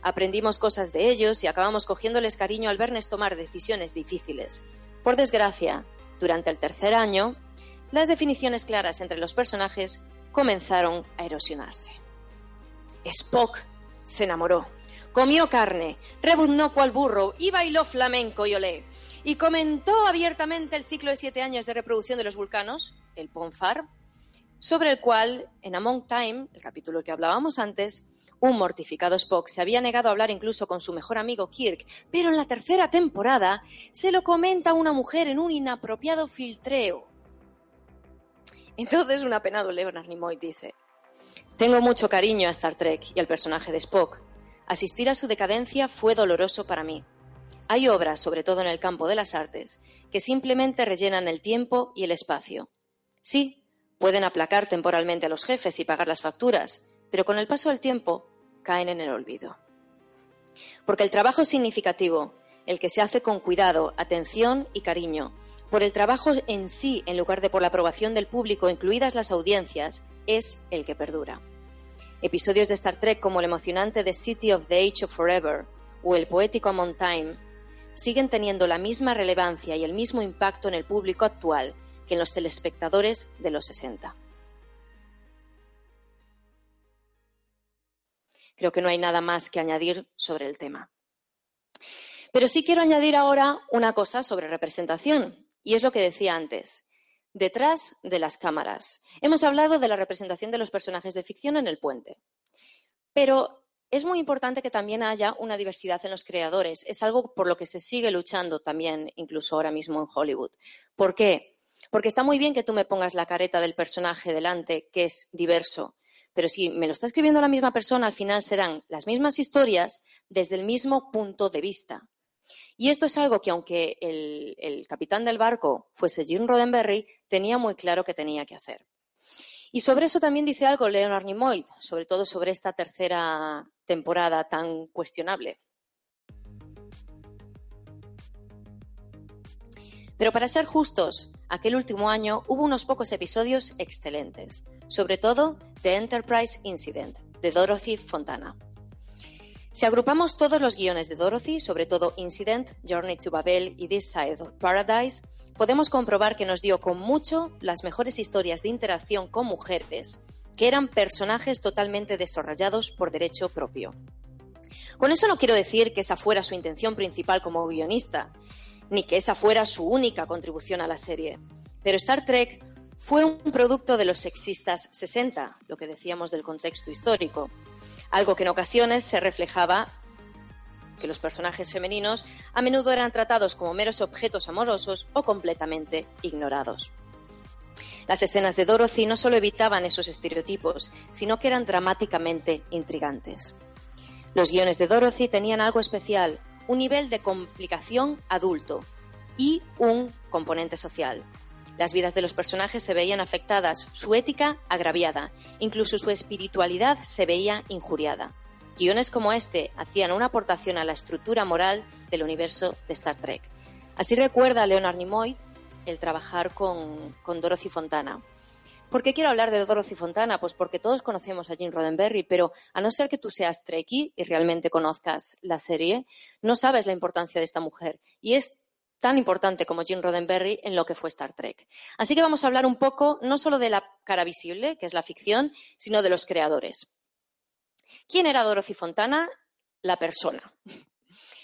Aprendimos cosas de ellos y acabamos cogiéndoles cariño al verles tomar decisiones difíciles. Por desgracia, durante el tercer año, las definiciones claras entre los personajes comenzaron a erosionarse. Spock se enamoró, comió carne, rebuznó cual burro y bailó flamenco y olé. Y comentó abiertamente el ciclo de siete años de reproducción de los vulcanos, el Ponfar, sobre el cual, en Among Time, el capítulo que hablábamos antes, un mortificado Spock se había negado a hablar incluso con su mejor amigo Kirk, pero en la tercera temporada se lo comenta a una mujer en un inapropiado filtreo. Entonces un apenado Leonard Nimoy dice, tengo mucho cariño a Star Trek y al personaje de Spock. Asistir a su decadencia fue doloroso para mí. hay obras, sobre todo en el campo de las artes, que simplemente rellenan el tiempo y el espacio. Sí, pueden aplacar temporalmente a los jefes y pagar las facturas, pero con el paso del tiempo caen en el olvido. Porque el trabajo significativo, el que se hace con cuidado, atención y cariño, por el trabajo en sí en lugar de por la aprobación del público, incluidas las audiencias, es el que perdura. Episodios de Star Trek como el emocionante The City of the Age of Forever o el poético Amon Time siguen teniendo la misma relevancia y el mismo impacto en el público actual que en los telespectadores de los 60. Creo que no hay nada más que añadir sobre el tema. Pero sí quiero añadir ahora una cosa sobre representación, y es lo que decía antes. Detrás de las cámaras. Hemos hablado de la representación de los personajes de ficción en el puente. Pero es muy importante que también haya una diversidad en los creadores. Es algo por lo que se sigue luchando también, incluso ahora mismo en Hollywood. ¿Por qué? Porque está muy bien que tú me pongas la careta del personaje delante, que es diverso, pero si me lo está escribiendo la misma persona, al final serán las mismas historias desde el mismo punto de vista. Y esto es algo que, aunque el, capitán del barco fuese Jim Roddenberry, tenía muy claro que tenía que hacer. Y sobre eso también dice algo Leonard Nimoy, sobre todo sobre esta tercera temporada tan cuestionable. Pero para ser justos, aquel último año hubo unos pocos episodios excelentes, sobre todo The Enterprise Incident, de Dorothy Fontana. Si agrupamos todos los guiones de Dorothy, sobre todo Incident, Journey to Babel y This Side of Paradise, podemos comprobar que nos dio con mucho las mejores historias de interacción con mujeres, que eran personajes totalmente desarrollados por derecho propio. Con eso no quiero decir que esa fuera su intención principal como guionista, ni que esa fuera su única contribución a la serie. Pero Star Trek fue un producto de los sexistas 60, lo que decíamos del contexto histórico, algo que en ocasiones se reflejaba que los personajes femeninos a menudo eran tratados como meros objetos amorosos o completamente ignorados. Las escenas de Dorothy no solo evitaban esos estereotipos, sino que eran dramáticamente intrigantes. Los guiones de Dorothy tenían algo especial, un nivel de complicación adulto y un componente social. Las vidas de los personajes se veían afectadas, su ética agraviada, incluso su espiritualidad se veía injuriada. Guiones como este hacían una aportación a la estructura moral del universo de Star Trek. Así recuerda Leonard Nimoy el trabajar con, con Dorothy Fontana. ¿Por qué quiero hablar de Dorothy Fontana? Pues porque todos conocemos a Jim Roddenberry, pero a no ser que tú seas Trekkie y realmente conozcas la serie, no sabes la importancia de esta mujer. Y es tan importante como Jim Roddenberry en lo que fue Star Trek. Así que vamos a hablar un poco no solo de la cara visible, que es la ficción, sino de los creadores. ¿Quién era Dorothy Fontana? La persona.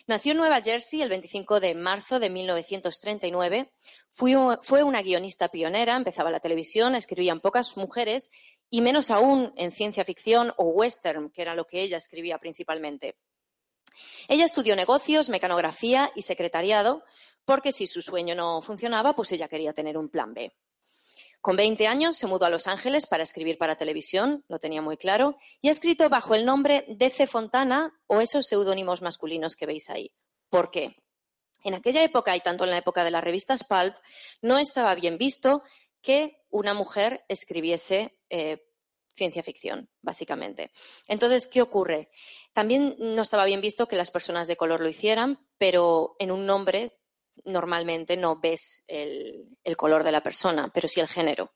Nació en Nueva Jersey el 25 de marzo de 1939. Fue una guionista pionera, empezaba la televisión, escribían pocas mujeres y menos aún en ciencia ficción o western, que era lo que ella escribía principalmente. Ella estudió negocios, mecanografía y secretariado, porque si su sueño no funcionaba, pues ella quería tener un plan B. Con 20 años se mudó a Los Ángeles para escribir para televisión, lo tenía muy claro, y ha escrito bajo el nombre DC Fontana o esos seudónimos masculinos que veis ahí. ¿Por qué? En aquella época, y tanto en la época de las revistas Pulp, no estaba bien visto que una mujer escribiese eh, ciencia ficción, básicamente. Entonces, ¿qué ocurre? También no estaba bien visto que las personas de color lo hicieran, pero en un nombre normalmente no ves el, color de la persona, pero sí el género.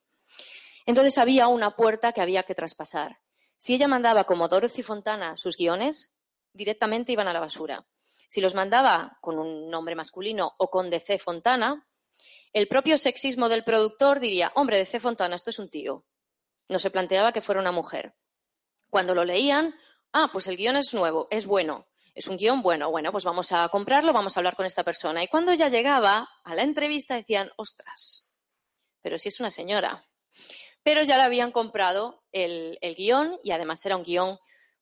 Entonces había una puerta que había que traspasar. Si ella mandaba como Dorothy Fontana sus guiones, directamente iban a la basura. Si los mandaba con un nombre masculino o con DC Fontana, el propio sexismo del productor diría, hombre, DC Fontana, esto es un tío. No se planteaba que fuera una mujer. Cuando lo leían, ah, pues el guion es nuevo, es bueno es un guion bueno, bueno, pues vamos a comprarlo, vamos a hablar con esta persona. Y cuando ella llegaba a la entrevista decían, ostras, pero si es una señora. Pero ya le habían comprado el, guion y además era un guion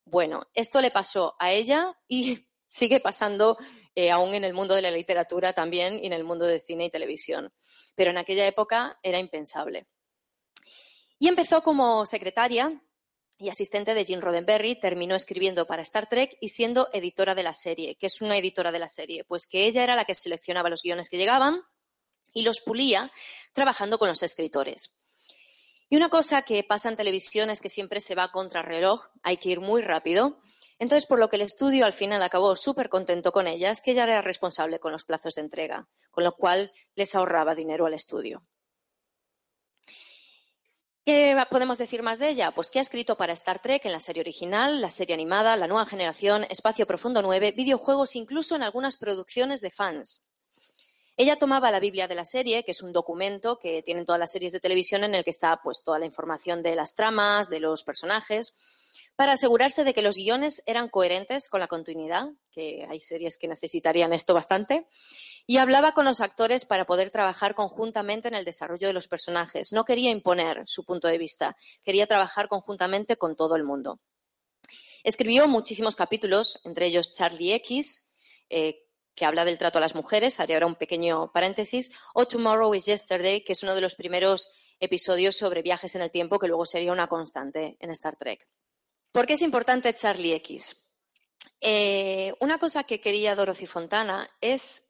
bueno. Esto le pasó a ella y sigue pasando eh, aún en el mundo de la literatura también y en el mundo de cine y televisión. Pero en aquella época era impensable. Y empezó como secretaria y asistente de Jim Roddenberry, terminó escribiendo para Star Trek y siendo editora de la serie. ¿Qué es una editora de la serie? Pues que ella era la que seleccionaba los guiones que llegaban y los pulía trabajando con los escritores. Y una cosa que pasa en televisión es que siempre se va contra reloj, hay que ir muy rápido. Entonces, por lo que el estudio al final acabó súper contento con ella, es que ella era responsable con los plazos de entrega, con lo cual les ahorraba dinero al estudio. ¿Qué podemos decir más de ella? Pues que ha escrito para Star Trek en la serie original, la serie animada, la nueva generación, Espacio Profundo 9, videojuegos, incluso en algunas producciones de fans. Ella tomaba la Biblia de la serie, que es un documento que tienen todas las series de televisión en el que está pues toda la información de las tramas, de los personajes, para asegurarse de que los guiones eran coherentes con la continuidad, que hay series que necesitarían esto bastante, y hablaba con los actores para poder trabajar conjuntamente en el desarrollo de los personajes. No quería imponer su punto de vista, quería trabajar conjuntamente con todo el mundo. Escribió muchísimos capítulos, entre ellos Charlie X, eh, que habla del trato a las mujeres, haré ahora un pequeño paréntesis, o Tomorrow is Yesterday, que es uno de los primeros episodios sobre viajes en el tiempo que luego sería una constante en Star Trek. ¿Por qué es importante Charlie X? Eh, una cosa que quería Dorothy Fontana es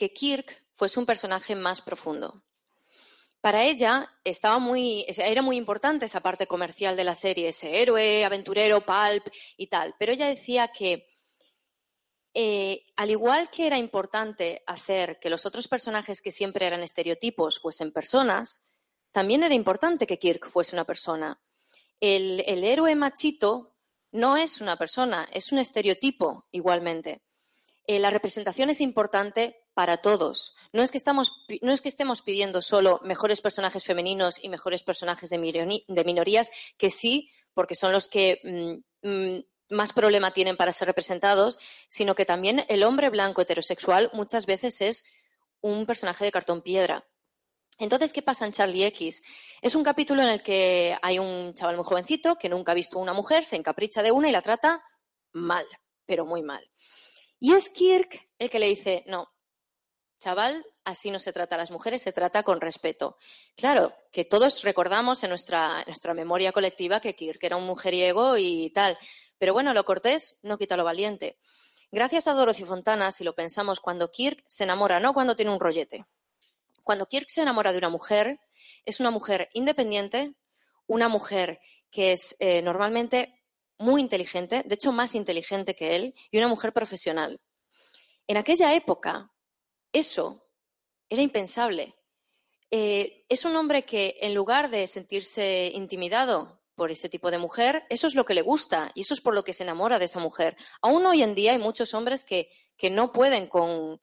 que Kirk fuese un personaje más profundo. Para ella estaba muy, era muy importante esa parte comercial de la serie, ese héroe, aventurero, pulp y tal. Pero ella decía que, eh, al igual que era importante hacer que los otros personajes que siempre eran estereotipos fuesen personas, también era importante que Kirk fuese una persona. El, héroe machito no es una persona, es un estereotipo igualmente. Eh, la representación es importante para todos. No es, que no es que estemos pidiendo solo mejores personajes femeninos y mejores personajes de, minorías, que sí, porque son los que mm, mm, más problema tienen para ser representados, sino que también el hombre blanco heterosexual muchas veces es un personaje de cartón piedra. Entonces, ¿qué pasa en Charlie X? Es un capítulo en el que hay un chaval muy jovencito que nunca ha visto a una mujer, se encapricha de una y la trata mal, pero muy mal. Y es Kirk el que le dice, no, chaval, así no se trata a las mujeres, se trata con respeto. Claro, que todos recordamos en nuestra, nuestra memoria colectiva que Kirk era un mujeriego y tal, pero bueno, lo cortés no quita lo valiente. Gracias a Dorothy Fontana, si lo pensamos, cuando Kirk se enamora, no cuando tiene un rollete. Cuando Kirk se enamora de una mujer, es una mujer independiente, una mujer que es eh, normalmente muy inteligente, de hecho más inteligente que él, y una mujer profesional. En aquella época, eso era impensable. Eh, es un hombre que, en lugar de sentirse intimidado por ese tipo de mujer, eso es lo que le gusta y eso es por lo que se enamora de esa mujer. Aún hoy en día hay muchos hombres que, no pueden con,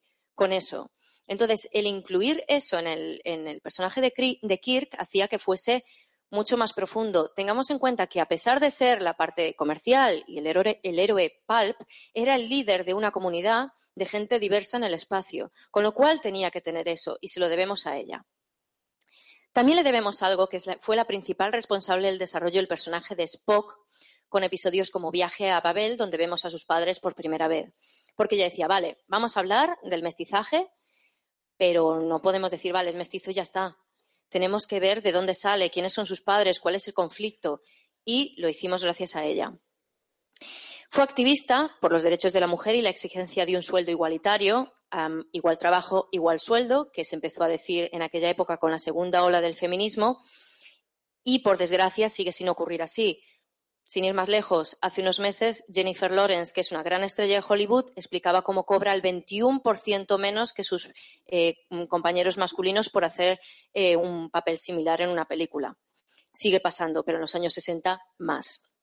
eso. Entonces, el incluir eso en el, personaje de, Kirk hacía que fuese mucho más profundo. Tengamos en cuenta que a pesar de ser la parte comercial y el héroe, el héroe Pulp, era el líder de una comunidad de gente diversa en el espacio, con lo cual tenía que tener eso y se lo debemos a ella. También le debemos algo que fue la principal responsable del desarrollo del personaje de Spock, con episodios como Viaje a Babel, donde vemos a sus padres por primera vez. Porque ella decía, vale, vamos a hablar del mestizaje, pero no podemos decir, vale, es mestizo y ya está tenemos que ver de dónde sale, quiénes son sus padres, cuál es el conflicto. Y lo hicimos gracias a ella. Fue activista por los derechos de la mujer y la exigencia de un sueldo igualitario, igual trabajo, igual sueldo, que se empezó a decir en aquella época con la segunda ola del feminismo. Y, por desgracia, sigue sin ocurrir así. Sin ir más lejos, hace unos meses Jennifer Lawrence, que es una gran estrella de Hollywood, explicaba cómo cobra el 21% menos que sus eh, compañeros masculinos por hacer eh, un papel similar en una película. Sigue pasando, pero en los años 60 más.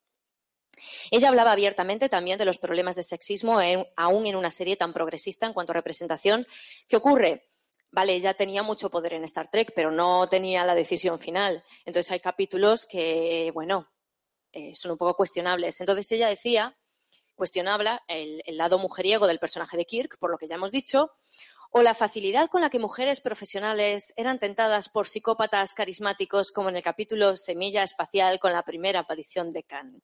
Ella hablaba abiertamente también de los problemas de sexismo, aún en una serie tan progresista en cuanto a representación. ¿Qué ocurre? Vale, ella tenía mucho poder en Star Trek, pero no tenía la decisión final. Entonces hay capítulos que, bueno, eh, son un poco cuestionables. Entonces ella decía, cuestionable el, el lado mujeriego del personaje de Kirk, por lo que ya hemos dicho, o la facilidad con la que mujeres profesionales eran tentadas por psicópatas carismáticos, como en el capítulo Semilla Espacial con la primera aparición de Khan.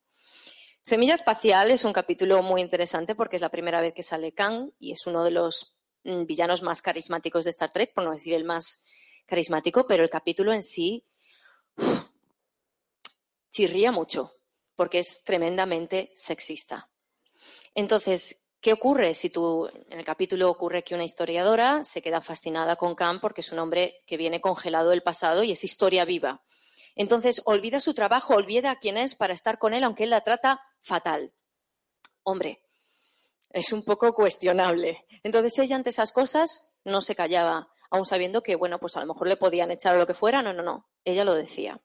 Semilla Espacial es un capítulo muy interesante porque es la primera vez que sale Khan y es uno de los mm, villanos más carismáticos de Star Trek, por no decir el más carismático, pero el capítulo en sí chirría mucho porque es tremendamente sexista. Entonces, ¿qué ocurre si tú, en el capítulo ocurre que una historiadora se queda fascinada con Khan porque es un hombre que viene congelado del pasado y es historia viva? Entonces, olvida su trabajo, olvida quién es para estar con él, aunque él la trata fatal. Hombre, es un poco cuestionable. Entonces, ella ante esas cosas no se callaba, aun sabiendo que, bueno, pues a lo mejor le podían echar o lo que fuera. No, no, no. Ella lo decía.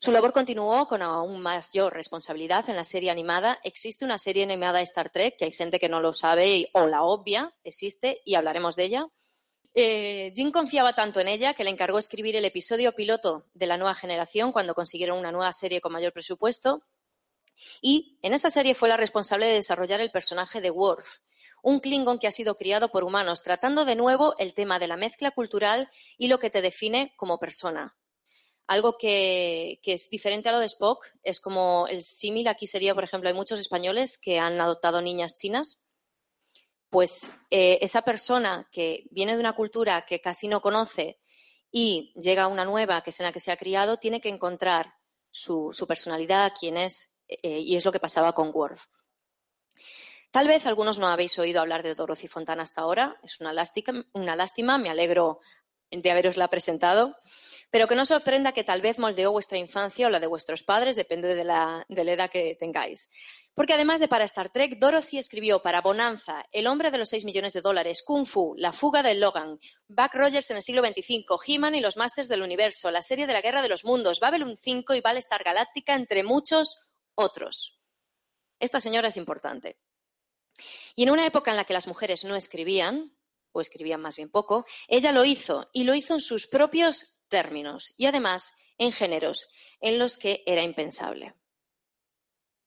Su labor continuó con aún mayor responsabilidad en la serie animada. Existe una serie animada Star Trek, que hay gente que no lo sabe o la obvia, existe, y hablaremos de ella. Eh, Jim confiaba tanto en ella que le encargó escribir el episodio piloto de la nueva generación cuando consiguieron una nueva serie con mayor presupuesto. Y en esa serie fue la responsable de desarrollar el personaje de Worf, un Klingon que ha sido criado por humanos, tratando de nuevo el tema de la mezcla cultural y lo que te define como persona. Algo que, que, es diferente a lo de Spock, es como el símil aquí sería, por ejemplo, hay muchos españoles que han adoptado niñas chinas pues eh, esa persona que viene de una cultura que casi no conoce y llega a una nueva, que es en la que se ha criado, tiene que encontrar su, personalidad, quién es, eh, y es lo que pasaba con Worf. Tal vez algunos no habéis oído hablar de Dorothy Fontana hasta ahora, es una lástima, una lástima me alegro de haberosla presentado, pero que no sorprenda que tal vez moldeó vuestra infancia o la de vuestros padres, depende de la, de la edad que tengáis. Porque además de para Star Trek, Dorothy escribió para Bonanza, El hombre de los 6 millones de dólares, Kung Fu, La fuga de Logan, Buck Rogers en el siglo XXV, He-Man y los Masters del Universo, la serie de la Guerra de los Mundos, Babylon 5 y Battlestar Galáctica, entre muchos otros. Esta señora es importante. Y en una época en la que las mujeres no escribían, o escribían más bien poco, ella lo hizo, y lo hizo en sus propios términos, y además en géneros en los que era impensable.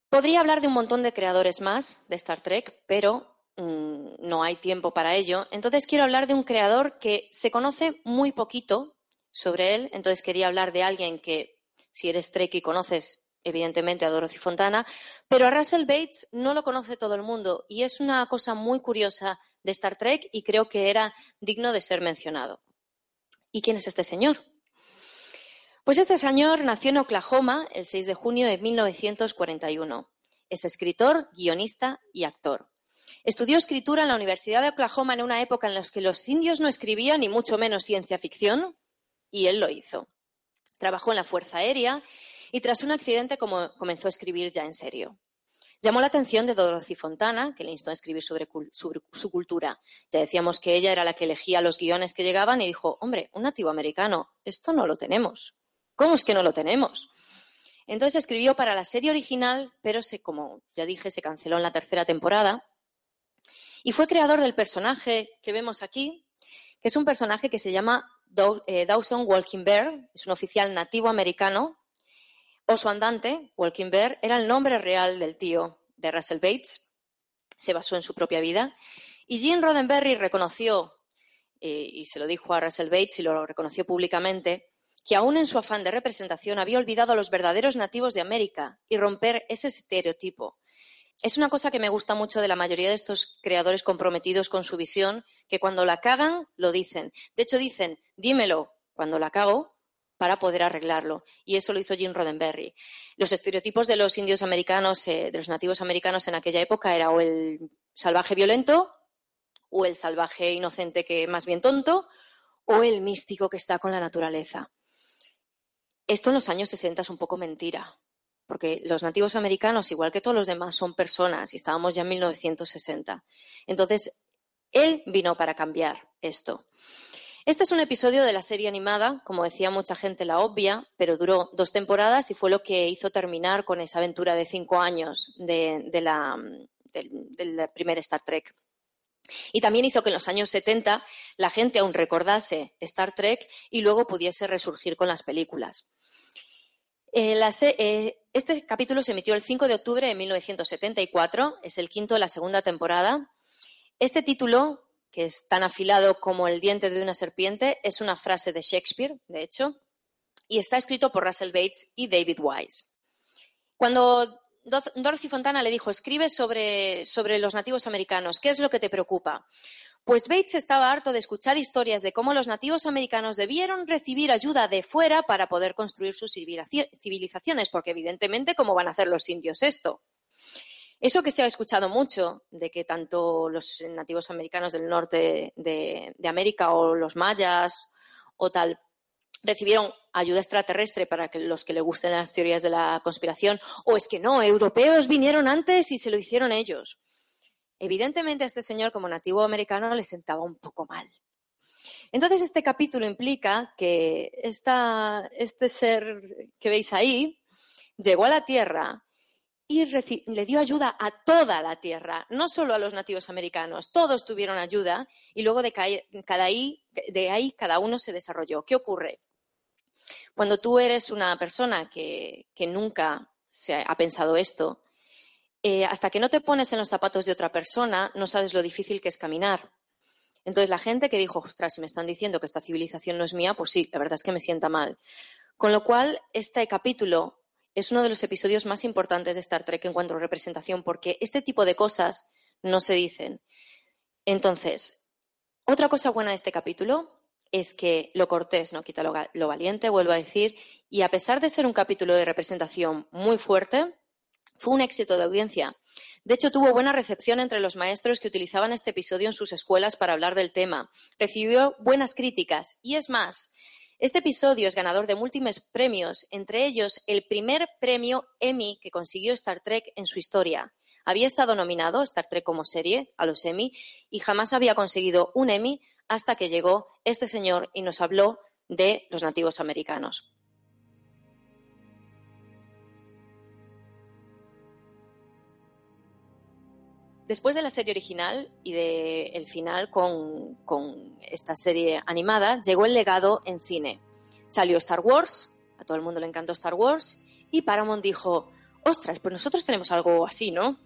Podría hablar de un montón de creadores más de Star Trek, pero mm, no hay tiempo para ello. Entonces quiero hablar de un creador que se conoce muy poquito sobre él. Entonces quería hablar de alguien que, si eres Trek y conoces, evidentemente, a Dorothy Fontana, pero a Russell Bates no lo conoce todo el mundo y es una cosa muy curiosa de Star Trek y creo que era digno de ser mencionado. ¿Y quién es este señor? Pues este señor nació en Oklahoma el 6 de junio de 1941. Es escritor, guionista y actor. Estudió escritura en la Universidad de Oklahoma en una época en la que los indios no escribían ni mucho menos ciencia ficción, y él lo hizo. Trabajó en la Fuerza Aérea y tras un accidente comenzó a escribir ya en serio. Llamó la atención de Dorothy Fontana, que le instó a escribir sobre, su cultura. Ya decíamos que ella era la que elegía los guiones que llegaban y dijo, hombre, un nativo americano, esto no lo tenemos. ¿Cómo es que no lo tenemos? Entonces escribió para la serie original, pero se, como ya dije, se canceló en la tercera temporada. Y fue creador del personaje que vemos aquí, que es un personaje que se llama eh, Dawson Walking Bear, es un oficial nativo americano. O su andante, Walking Bear, era el nombre real del tío de Russell Bates, se basó en su propia vida. Y Gene Roddenberry reconoció, eh, y se lo dijo a Russell Bates y lo reconoció públicamente, que aún en su afán de representación había olvidado a los verdaderos nativos de América y romper ese estereotipo. Es una cosa que me gusta mucho de la mayoría de estos creadores comprometidos con su visión, que cuando la cagan, lo dicen. De hecho, dicen, dímelo cuando la cago para poder arreglarlo. Y eso lo hizo Jim Roddenberry. Los estereotipos de los indios americanos, eh, de los nativos americanos en aquella época era o el salvaje violento, o el salvaje inocente que más bien tonto, o el místico que está con la naturaleza. Esto en los años 60 es un poco mentira, porque los nativos americanos, igual que todos los demás, son personas y estábamos ya en 1960. Entonces, él vino para cambiar esto. Este es un episodio de la serie animada, como decía mucha gente, la obvia, pero duró dos temporadas y fue lo que hizo terminar con esa aventura de cinco años de, la, del primer Star Trek. Y también hizo que en los años 70 la gente aún recordase Star Trek y luego pudiese resurgir con las películas. Eh, eh, este capítulo se emitió el 5 de octubre de 1974, es el quinto de la segunda temporada. Este título, que es tan afilado como el diente de una serpiente, es una frase de Shakespeare, de hecho, y está escrito por Russell Bates y David Wise. Cuando Dorothy Fontana le dijo, escribe sobre, sobre los nativos americanos, ¿qué es lo que te preocupa? Pues Bates estaba harto de escuchar historias de cómo los nativos americanos debieron recibir ayuda de fuera para poder construir sus civilizaciones, porque evidentemente, ¿cómo van a hacer los indios esto? Eso que se ha escuchado mucho, de que tanto los nativos americanos del norte de, América o los mayas o tal recibieron ayuda extraterrestre para que los que le gusten las teorías de la conspiración, o es que no, europeos vinieron antes y se lo hicieron ellos. Evidentemente a este señor como nativo americano le sentaba un poco mal. Entonces este capítulo implica que este ser que veis ahí llegó a la Tierra y le dio ayuda a toda la tierra, no solo a los nativos americanos, todos tuvieron ayuda y luego de, cada ahí, de ahí cada uno se desarrolló. ¿Qué ocurre? Cuando tú eres una persona que, nunca se ha pensado esto, eh, hasta que no te pones en los zapatos de otra persona, no sabes lo difícil que es caminar. Entonces la gente que dijo, ostras, si me están diciendo que esta civilización no es mía, pues sí, la verdad es que me sienta mal. Con lo cual, este capítulo es uno de los episodios más importantes de Star Trek en cuanto a representación, porque este tipo de cosas no se dicen. Entonces, otra cosa buena de este capítulo es que lo cortés no quita lo, valiente, vuelvo a decir, y a pesar de ser un capítulo de representación muy fuerte, fue un éxito de audiencia. De hecho, tuvo buena recepción entre los maestros que utilizaban este episodio en sus escuelas para hablar del tema. Recibió buenas críticas y es más, este episodio es ganador de múltiples premios, entre ellos el primer premio Emmy que consiguió Star Trek en su historia. Había estado nominado Star Trek como serie a los Emmy y jamás había conseguido un Emmy hasta que llegó este señor y nos habló de los nativos americanos. Después de la serie original y del final con, esta serie animada, llegó el legado en cine. Salió Star Wars, a todo el mundo le encantó Star Wars, y Paramount dijo, ostras, pues nosotros tenemos algo así, ¿no?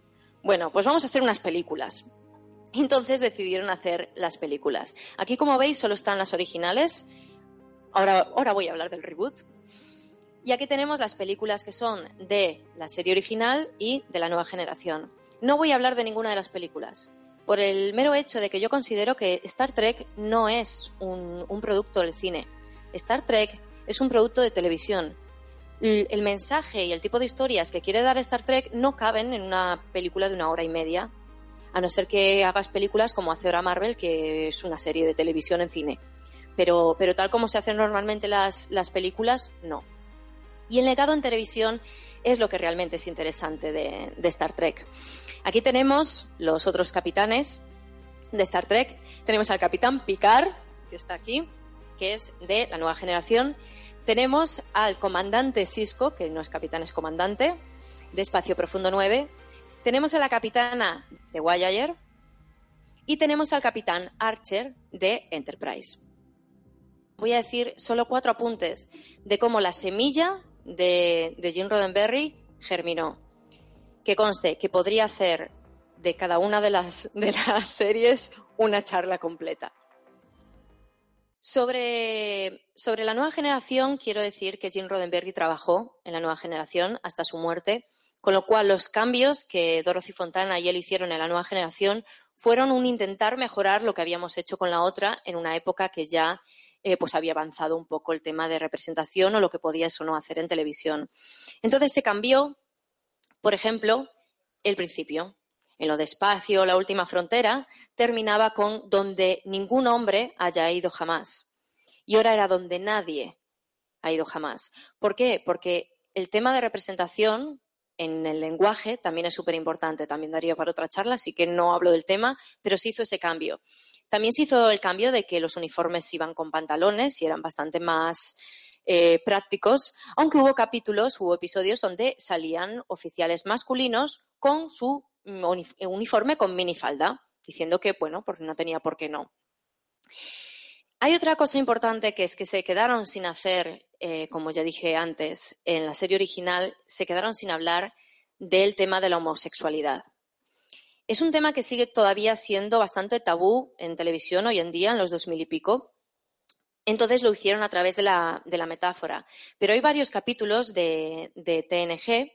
Bueno, pues vamos a hacer unas películas. Entonces decidieron hacer las películas. Aquí, como veis, solo están las originales. Ahora, ahora voy a hablar del reboot. Y aquí tenemos las películas que son de la serie original y de la nueva generación. No voy a hablar de ninguna de las películas, por el mero hecho de que yo considero que Star Trek no es un, producto del cine. Star Trek es un producto de televisión. El, mensaje y el tipo de historias que quiere dar Star Trek no caben en una película de una hora y media, a no ser que hagas películas como hace ahora Marvel, que es una serie de televisión en cine. Pero, pero tal como se hacen normalmente las, las películas, no. Y el legado en televisión es lo que realmente es interesante de, Star Trek. Aquí tenemos los otros capitanes de Star Trek. Tenemos al capitán Picard, que está aquí, que es de la nueva generación. Tenemos al comandante Cisco, que no es capitán, es comandante, de Espacio Profundo 9. Tenemos a la capitana de Voyager. Y tenemos al capitán Archer de Enterprise. Voy a decir solo cuatro apuntes de cómo la semilla de, de Jim Roddenberry germinó. Que conste que podría hacer de cada una de las, de las series una charla completa. Sobre, sobre, la nueva generación, quiero decir que Jim Roddenberry trabajó en la nueva generación hasta su muerte, con lo cual los cambios que Dorothy Fontana y él hicieron en la nueva generación fueron un intentar mejorar lo que habíamos hecho con la otra en una época que ya eh, pues había avanzado un poco el tema de representación o lo que podía eso no hacer en televisión. Entonces se cambió, por ejemplo, el principio. En lo de espacio, la última frontera, terminaba con donde ningún hombre haya ido jamás. Y ahora era donde nadie ha ido jamás. ¿Por qué? Porque el tema de representación en el lenguaje también es súper importante. También daría para otra charla, así que no hablo del tema, pero se hizo ese cambio. También se hizo el cambio de que los uniformes iban con pantalones y eran bastante más eh, prácticos, aunque hubo capítulos, hubo episodios donde salían oficiales masculinos con su uniforme con minifalda, diciendo que, bueno, pues no tenía por qué no. Hay otra cosa importante que es que se quedaron sin hacer, eh, como ya dije antes, en la serie original, se quedaron sin hablar del tema de la homosexualidad. Es un tema que sigue todavía siendo bastante tabú en televisión hoy en día, en los dos mil y pico. Entonces lo hicieron a través de la, metáfora. Pero hay varios capítulos de, TNG,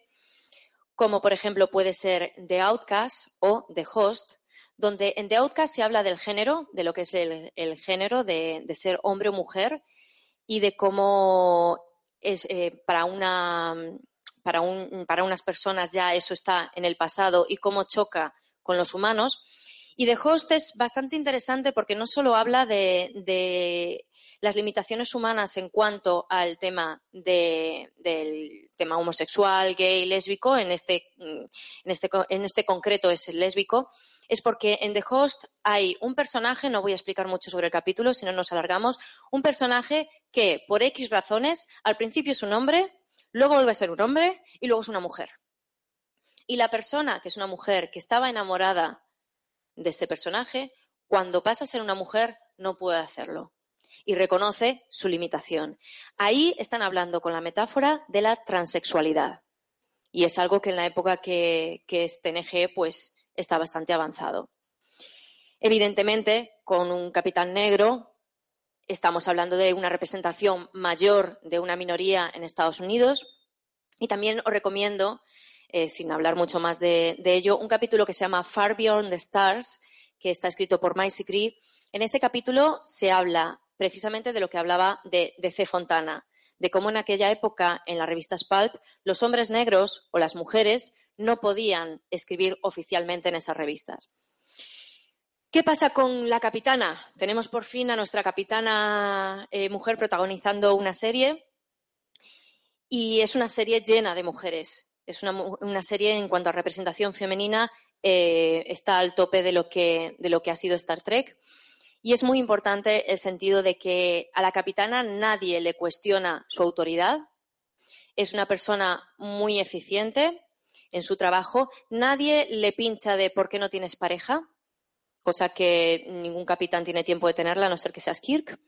como por ejemplo puede ser The Outcast o The Host, donde en The Outcast se habla del género, de lo que es el, género, de, ser hombre o mujer, y de cómo es eh, para una para, un, para unas personas ya eso está en el pasado y cómo choca con los humanos. Y The Host es bastante interesante porque no solo habla de, de las limitaciones humanas en cuanto al tema de, del tema homosexual, gay, lésbico, en este, en, este, en este concreto es el lésbico, es porque en The Host hay un personaje, no voy a explicar mucho sobre el capítulo, si no nos alargamos, un personaje que por X razones al principio es un hombre, luego vuelve a ser un hombre y luego es una mujer. Y la persona, que es una mujer que estaba enamorada de este personaje, cuando pasa a ser una mujer, no puede hacerlo. Y reconoce su limitación. Ahí están hablando con la metáfora de la transexualidad. Y es algo que en la época que, que es TNG, pues está bastante avanzado. Evidentemente, con un capitán negro, estamos hablando de una representación mayor de una minoría en Estados Unidos. Y también os recomiendo, eh, sin hablar mucho más de, ello, un capítulo que se llama Far Beyond the Stars, que está escrito por Mike Cree. En ese capítulo se habla precisamente de lo que hablaba de, C. Fontana, de cómo en aquella época, en las revistas Pulp, los hombres negros o las mujeres no podían escribir oficialmente en esas revistas. ¿Qué pasa con la capitana? Tenemos por fin a nuestra capitana eh, mujer protagonizando una serie y es una serie llena de mujeres. Es una, serie en cuanto a representación femenina eh, está al tope de lo que ha sido Star Trek. Y es muy importante el sentido de que a la capitana nadie le cuestiona su autoridad. Es una persona muy eficiente en su trabajo. Nadie le pincha de por qué no tienes pareja cosa que ningún capitán tiene tiempo de tenerla, a no ser que seas Kirk.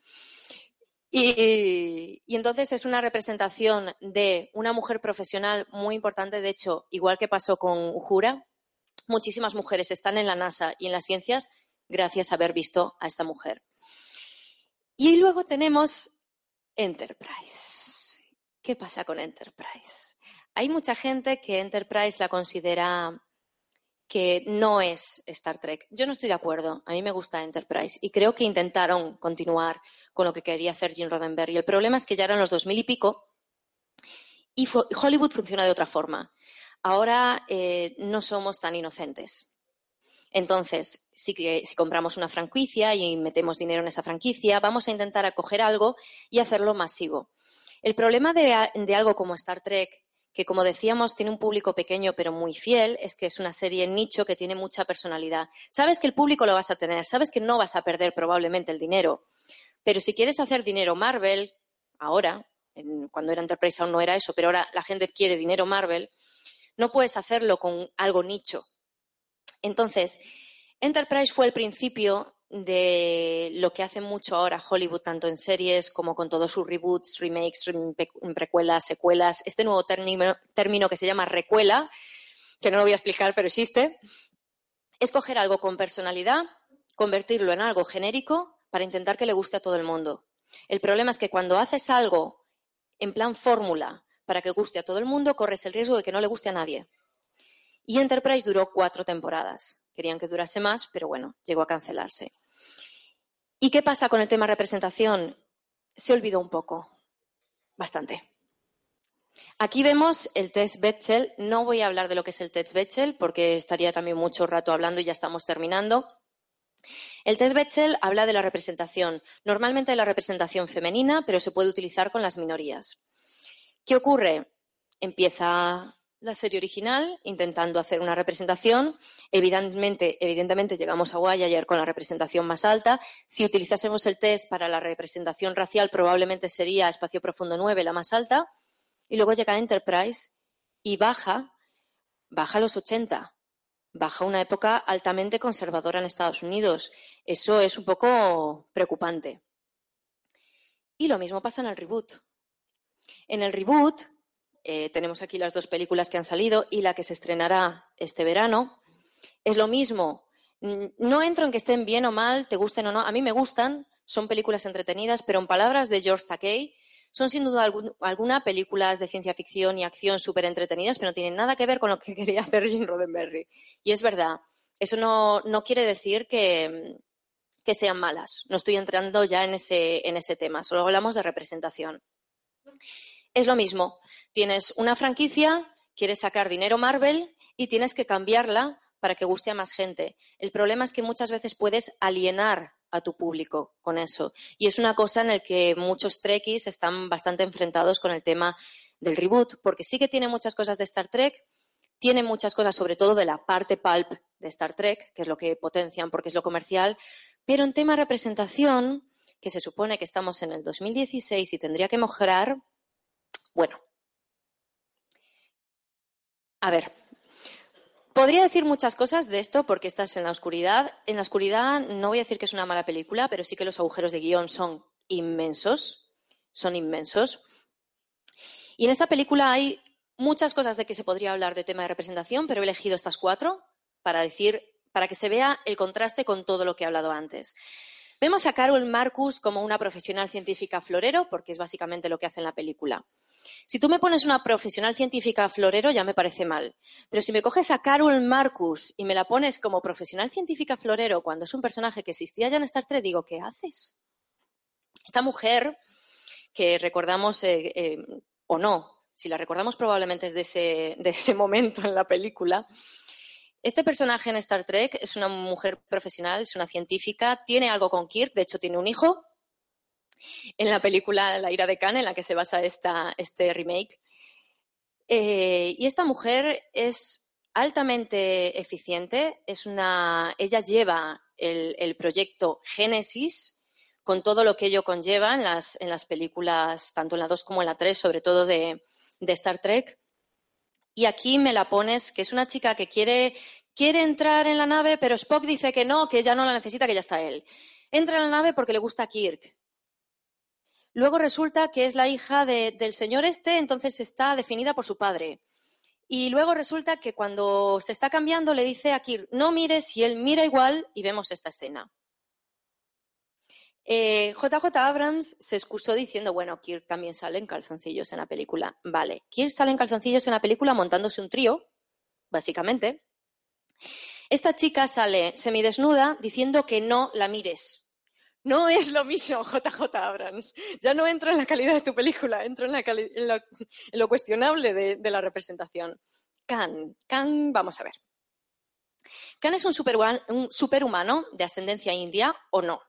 Y, entonces es una representación de una mujer profesional muy importante. De hecho, igual que pasó con Jura, muchísimas mujeres están en la NASA y en las ciencias gracias a haber visto a esta mujer. Y luego tenemos Enterprise. ¿Qué pasa con Enterprise? Hay mucha gente que Enterprise la considera que no es Star Trek. Yo no estoy de acuerdo. A mí me gusta Enterprise y creo que intentaron continuar con lo que quería hacer Jim Roddenberry. El problema es que ya eran los dos mil y pico y Hollywood funciona de otra forma. Ahora eh, no somos tan inocentes. Entonces, si, si compramos una franquicia y metemos dinero en esa franquicia, vamos a intentar acoger algo y hacerlo masivo. El problema de algo como Star Trek que como decíamos tiene un público pequeño pero muy fiel, es que es una serie nicho que tiene mucha personalidad. Sabes que el público lo vas a tener, sabes que no vas a perder probablemente el dinero, pero si quieres hacer dinero Marvel, ahora, cuando era Enterprise aún no era eso, pero ahora la gente quiere dinero Marvel, no puedes hacerlo con algo nicho. Entonces, Enterprise fue el principio de lo que hace mucho ahora Hollywood, tanto en series como con todos sus reboots, remakes, precuelas, secuelas. Este nuevo término, que se llama recuela, que no lo voy a explicar, pero existe, es coger algo con personalidad, convertirlo en algo genérico para intentar que le guste a todo el mundo. El problema es que cuando haces algo en plan fórmula para que guste a todo el mundo, corres el riesgo de que no le guste a nadie. Y Enterprise duró cuatro temporadas. Querían que durase más, pero bueno, llegó a cancelarse. ¿Y qué pasa con el tema representación? Se olvidó un poco, bastante. Aquí vemos el test Betzel. No voy a hablar de lo que es el test Betzel porque estaría también mucho rato hablando y ya estamos terminando. El test Betzel habla de la representación, normalmente de la representación femenina, pero se puede utilizar con las minorías. ¿Qué ocurre? Empieza la serie original, intentando hacer una representación. Evidentemente, evidentemente llegamos a Voyager con la representación más alta. Si utilizásemos el test para la representación racial, probablemente sería Espacio Profundo 9 la más alta. Y luego llega Enterprise y baja, baja a los 80. Baja una época altamente conservadora en Estados Unidos. Eso es un poco preocupante. Y lo mismo pasa en el reboot. En el reboot eh, tenemos aquí las dos películas que han salido y la que se estrenará este verano. Es lo mismo. No entro en que estén bien o mal, te gusten o no. A mí me gustan, son películas entretenidas, pero en palabras de George Takei, son sin duda alguna películas de ciencia ficción y acción súper entretenidas, pero no tienen nada que ver con lo que quería hacer Jim Roddenberry. Y es verdad, Eso no, no quiere decir que, que, sean malas. No estoy entrando ya en ese, en ese tema, solo hablamos de representación. Es lo mismo. Tienes una franquicia, quieres sacar dinero Marvel y tienes que cambiarla para que guste a más gente. El problema es que muchas veces puedes alienar a tu público con eso. Y es una cosa en la que muchos trekkies están bastante enfrentados con el tema del reboot, porque sí que tiene muchas cosas de Star Trek, tiene muchas cosas sobre todo de la parte pulp de Star Trek, que es lo que potencian porque es lo comercial, pero en tema representación, que se supone que estamos en el 2016 y tendría que mejorar, bueno. A ver, Podría decir muchas cosas de esto porque estás en la oscuridad. En la oscuridad no voy a decir que es una mala película, pero sí que los agujeros de guion son inmensos. Son inmensos. Y en esta película hay muchas cosas de que se podría hablar de tema de representación, pero he elegido estas cuatro para decir, para que se vea el contraste con todo lo que he hablado antes. Vemos a Carol Marcus como una profesional científica florero, porque es básicamente lo que hace en la película. Si tú me pones una profesional científica florero, ya me parece mal. Pero si me coges a Carol Marcus y me la pones como profesional científica florero cuando es un personaje que existía ya en Star Trek, digo, ¿qué haces? Esta mujer, que recordamos, eh, eh, o no, si la recordamos probablemente es de ese, de ese momento en la película, este personaje en Star Trek es una mujer profesional, es una científica, tiene algo con Kirk, de hecho tiene un hijo, en la película La ira de Khan, en la que se basa esta, este remake. Eh, y esta mujer es altamente eficiente, es una, ella lleva el, proyecto Génesis con todo lo que ello conlleva en las, en las películas, tanto en la 2 como en la 3, sobre todo de, de Star Trek. Y aquí me la pones, que es una chica que quiere, quiere entrar en la nave, pero Spock dice que no, que ella no la necesita, que ya está él. Entra en la nave porque le gusta Kirk. Luego resulta que es la hija del señor este, entonces está definida por su padre. Y luego resulta que cuando se está cambiando le dice a Kirk, no mires y él mira igual y vemos esta escena. JJ eh, Abrams se excusó diciendo, bueno, Kirk también sale en calzoncillos en la película. Vale, Kirk sale en calzoncillos en la película montándose un trío, básicamente. Esta chica sale semidesnuda diciendo que no la mires. No es lo mismo, JJ Abrams. Ya no entro en la calidad de tu película, entro en, lo, cuestionable de, la representación. Khan, Khan, vamos a ver. Khan es un, un superhumano de ascendencia india o no.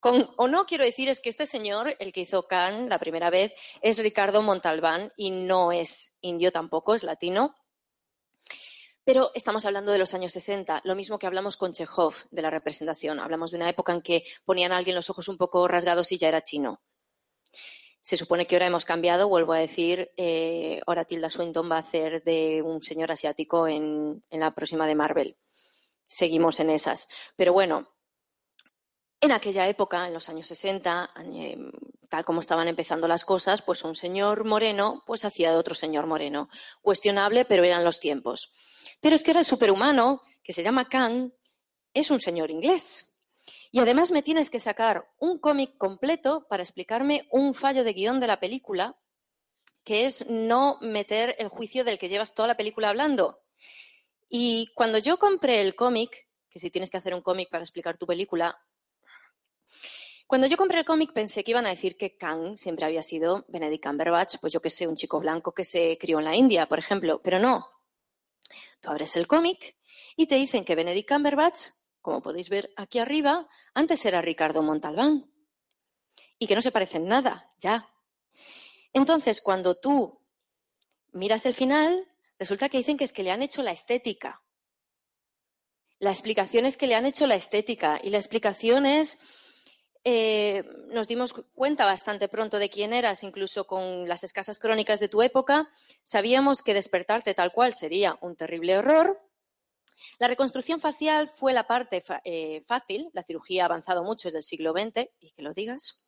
Con, o no quiero decir es que este señor, el que hizo Khan la primera vez, es Ricardo Montalbán y no es indio tampoco, es latino. Pero estamos hablando de los años 60, lo mismo que hablamos con Chekhov de la representación. Hablamos de una época en que ponían a alguien los ojos un poco rasgados y ya era chino. Se supone que ahora hemos cambiado, vuelvo a decir, eh, ahora Tilda Swinton va a hacer de un señor asiático en, en la próxima de Marvel. Seguimos en esas. Pero bueno, en aquella época, en los años 60, eh, tal como estaban empezando las cosas, pues un señor moreno pues hacía de otro señor moreno. Cuestionable, pero eran los tiempos. Pero es que era el superhumano, que se llama Kang, es un señor inglés. Y además me tienes que sacar un cómic completo para explicarme un fallo de guion de la película, que es no meter el juicio del que llevas toda la película hablando. Y cuando yo compré el cómic, que si tienes que hacer un cómic para explicar tu película, cuando yo compré el cómic pensé que iban a decir que Kang siempre había sido Benedict Cumberbatch, pues yo que sé, un chico blanco que se crió en la India, por ejemplo, pero no. Tú abres el cómic y te dicen que Benedict Cumberbatch, como podéis ver aquí arriba, antes era Ricardo Montalbán. Y que no se parecen nada, ya. Entonces, cuando tú miras el final, resulta que dicen que es que le han hecho la estética. La explicación es que le han hecho la estética y la explicación es eh, nos dimos cuenta bastante pronto de quién eras, incluso con las escasas crónicas de tu época. Sabíamos que despertarte tal cual sería un terrible error. La reconstrucción facial fue la parte eh, fácil, la cirugía ha avanzado mucho desde el siglo XX, y que lo digas.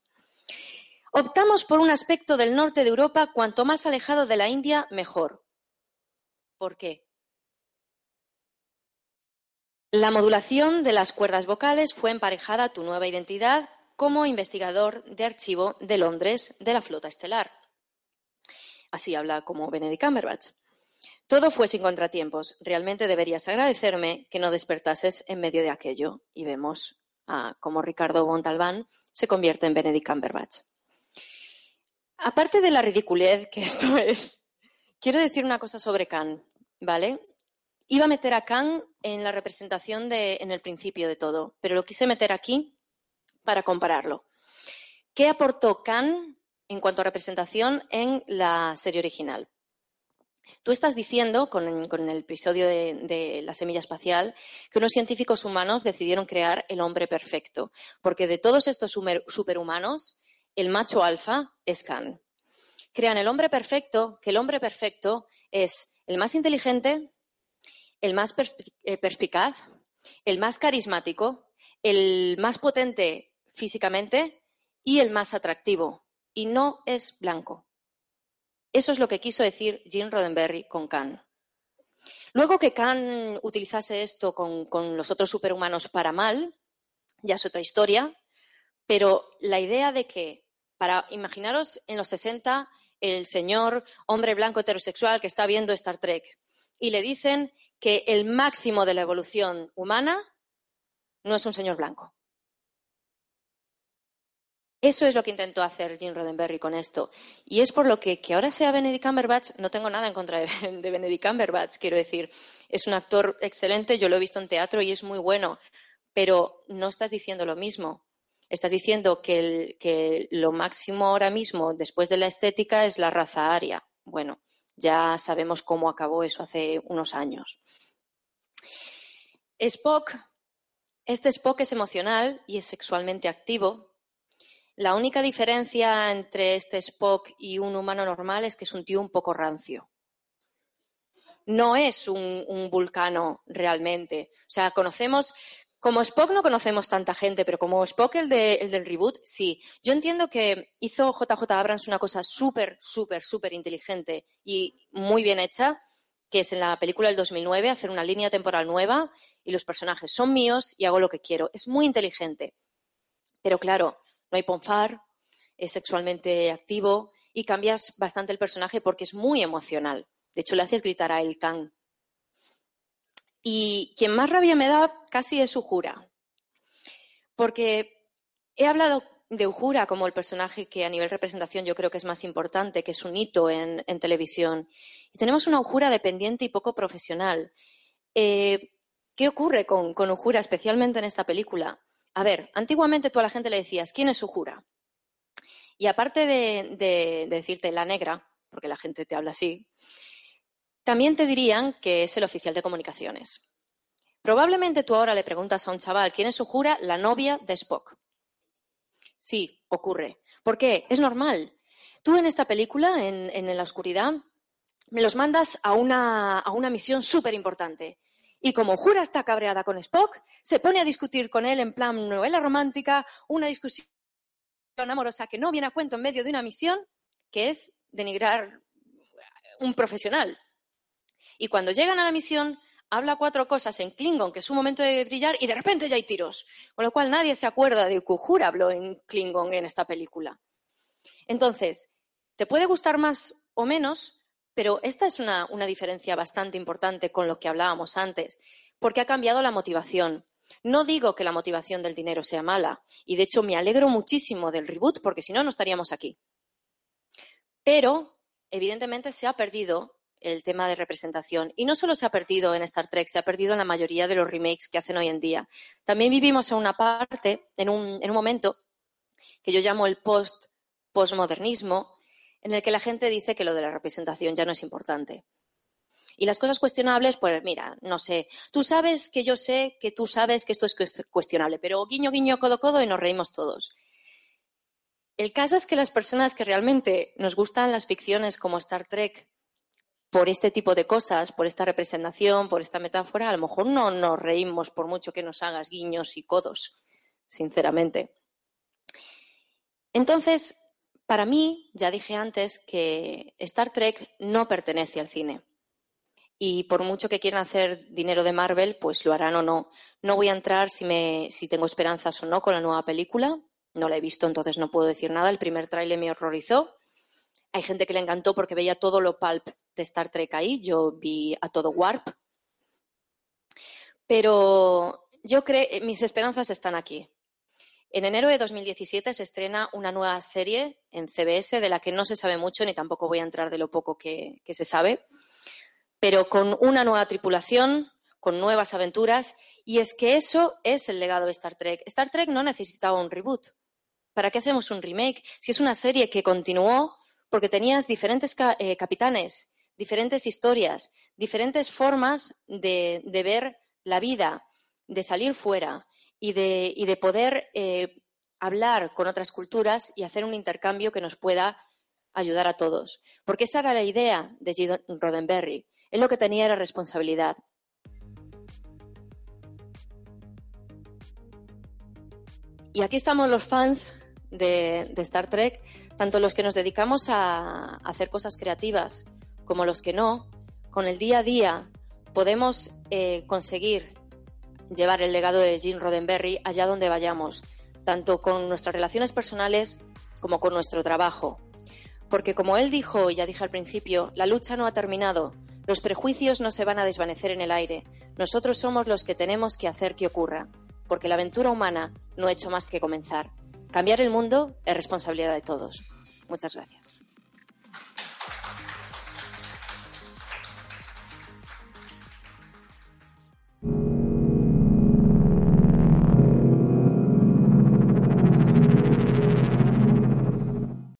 Optamos por un aspecto del norte de Europa cuanto más alejado de la India, mejor. ¿Por qué? La modulación de las cuerdas vocales fue emparejada a tu nueva identidad como investigador de archivo de Londres de la flota estelar. Así habla como Benedict Cumberbatch. todo fue sin contratiempos. Realmente deberías agradecerme que no despertases en medio de aquello. Y vemos a cómo Ricardo Montalbán se convierte en Benedict Cumberbatch. Aparte de la ridiculez que esto es, quiero decir una cosa sobre Khan, ¿vale? Iba a meter a Khan en la representación de, en el principio de todo, pero lo quise meter aquí para compararlo. ¿Qué aportó Khan en cuanto a representación en la serie original? Tú estás diciendo, con, el episodio de, la semilla espacial, que unos científicos humanos decidieron crear el hombre perfecto, porque de todos estos superhumanos, el macho alfa es Khan. Crean el hombre perfecto, que el hombre perfecto es el más inteligente, el más eh, perspicaz, el más carismático, el más potente físicamente y el más atractivo. Y no es blanco. Eso es lo que quiso decir Jim Roddenberry con Khan. Luego que Khan utilizase esto con, con, los otros superhumanos para mal, ya es otra historia, pero la idea de que, para imaginaros en los 60, el señor hombre blanco heterosexual que está viendo Star Trek y le dicen que el máximo de la evolución humana no es un señor blanco. Eso es lo que intentó hacer Jim Roddenberry con esto. Y es por lo que que ahora sea Benedict Cumberbatch, no tengo nada en contra de, Benedict Cumberbatch, quiero decir. Es un actor excelente, yo lo he visto en teatro y es muy bueno, pero no estás diciendo lo mismo. Estás diciendo que, que lo máximo ahora mismo, después de la estética, es la raza aria. Bueno, ya sabemos cómo acabó eso hace unos años. Spock, este Spock es emocional y es sexualmente activo, la única diferencia entre este Spock y un humano normal es que es un tío un poco rancio. No es un, vulcano realmente. O sea, conocemos, como Spock no conocemos tanta gente, pero como Spock, el, el del reboot, sí. Yo entiendo que hizo JJ Abrams una cosa súper, súper, súper inteligente y muy bien hecha, que es en la película del 2009 hacer una línea temporal nueva y los personajes son míos y hago lo que quiero. Es muy inteligente. Pero claro, no hay ponfar, es sexualmente activo y cambias bastante el personaje porque es muy emocional. De hecho, le haces gritar a El Khan. Y quien más rabia me da casi es Ujura. Porque he hablado de Ujura como el personaje que a nivel representación yo creo que es más importante, que es un hito en, televisión. Y tenemos una Ujura dependiente y poco profesional. Eh, ¿Qué ocurre con, con Ujura, especialmente en esta película? A ver, antiguamente tú a la gente le decías, ¿quién es su jura? Y aparte de, decirte la negra, porque la gente te habla así, también te dirían que es el oficial de comunicaciones. Probablemente tú ahora le preguntas a un chaval quién es su jura, la novia de Spock. Sí, ocurre. ¿Por qué? Es normal. Tú en esta película, en, en la oscuridad, me los mandas a una, a una misión súper importante. Y como Jura está cabreada con Spock, se pone a discutir con él en plan novela romántica, una discusión amorosa que no viene a cuento en medio de una misión, que es denigrar un profesional. Y cuando llegan a la misión, habla cuatro cosas en Klingon, que es un momento de brillar, y de repente ya hay tiros. Con lo cual nadie se acuerda de que Jura habló en Klingon en esta película. Entonces, te puede gustar más o menos, pero esta es una, diferencia bastante importante con lo que hablábamos antes, porque ha cambiado la motivación. No digo que la motivación del dinero sea mala, y de hecho me alegro muchísimo del reboot, porque si no, no estaríamos aquí. Pero, evidentemente, se ha perdido el tema de representación. Y no solo se ha perdido en Star Trek, se ha perdido en la mayoría de los remakes que hacen hoy en día. También vivimos en una parte, en un, en un momento, que yo llamo el post-postmodernismo, en el que la gente dice que lo de la representación ya no es importante. Y las cosas cuestionables, pues mira, no sé, tú sabes que yo sé que tú sabes que esto es cuestionable, pero guiño, guiño, codo, codo y nos reímos todos. El caso es que las personas que realmente nos gustan las ficciones como Star Trek, por este tipo de cosas, por esta representación, por esta metáfora, a lo mejor no nos reímos por mucho que nos hagas guiños y codos, sinceramente. Entonces, para mí, ya dije antes que Star Trek no pertenece al cine. Y por mucho que quieran hacer dinero de Marvel, pues lo harán o no. No voy a entrar si, me, tengo esperanzas o no con la nueva película. No la he visto, entonces no puedo decir nada. El primer tráiler me horrorizó. Hay gente que le encantó porque veía todo lo pulp de Star Trek ahí. Yo vi a todo Warp. Pero yo creo, mis esperanzas están aquí. En enero de 2017 se estrena una nueva serie en CBS de la que no se sabe mucho ni tampoco voy a entrar de lo poco que, se sabe, pero con una nueva tripulación, con nuevas aventuras y es que eso es el legado de Star Trek. Star Trek no necesitaba un reboot. ¿Para qué hacemos un remake? Si es una serie que continuó porque tenías diferentes eh, capitanes, diferentes historias, diferentes formas de, ver la vida, de salir fuera y de, poder eh, hablar con otras culturas y hacer un intercambio que nos pueda ayudar a todos. Porque esa era la idea de Gene Roddenberry. Él lo que tenía era responsabilidad. Y aquí estamos los fans de, Star Trek, tanto los que nos dedicamos a, hacer cosas creativas como los que no, con el día a día podemos eh, conseguir llevar el legado de Gene Roddenberry allá donde vayamos, tanto con nuestras relaciones personales como con nuestro trabajo. Porque como él dijo, y ya dije al principio, la lucha no ha terminado, los prejuicios no se van a desvanecer en el aire, nosotros somos los que tenemos que hacer que ocurra porque la aventura humana no ha hecho más que comenzar. Cambiar el mundo es responsabilidad de todos. Muchas gracias.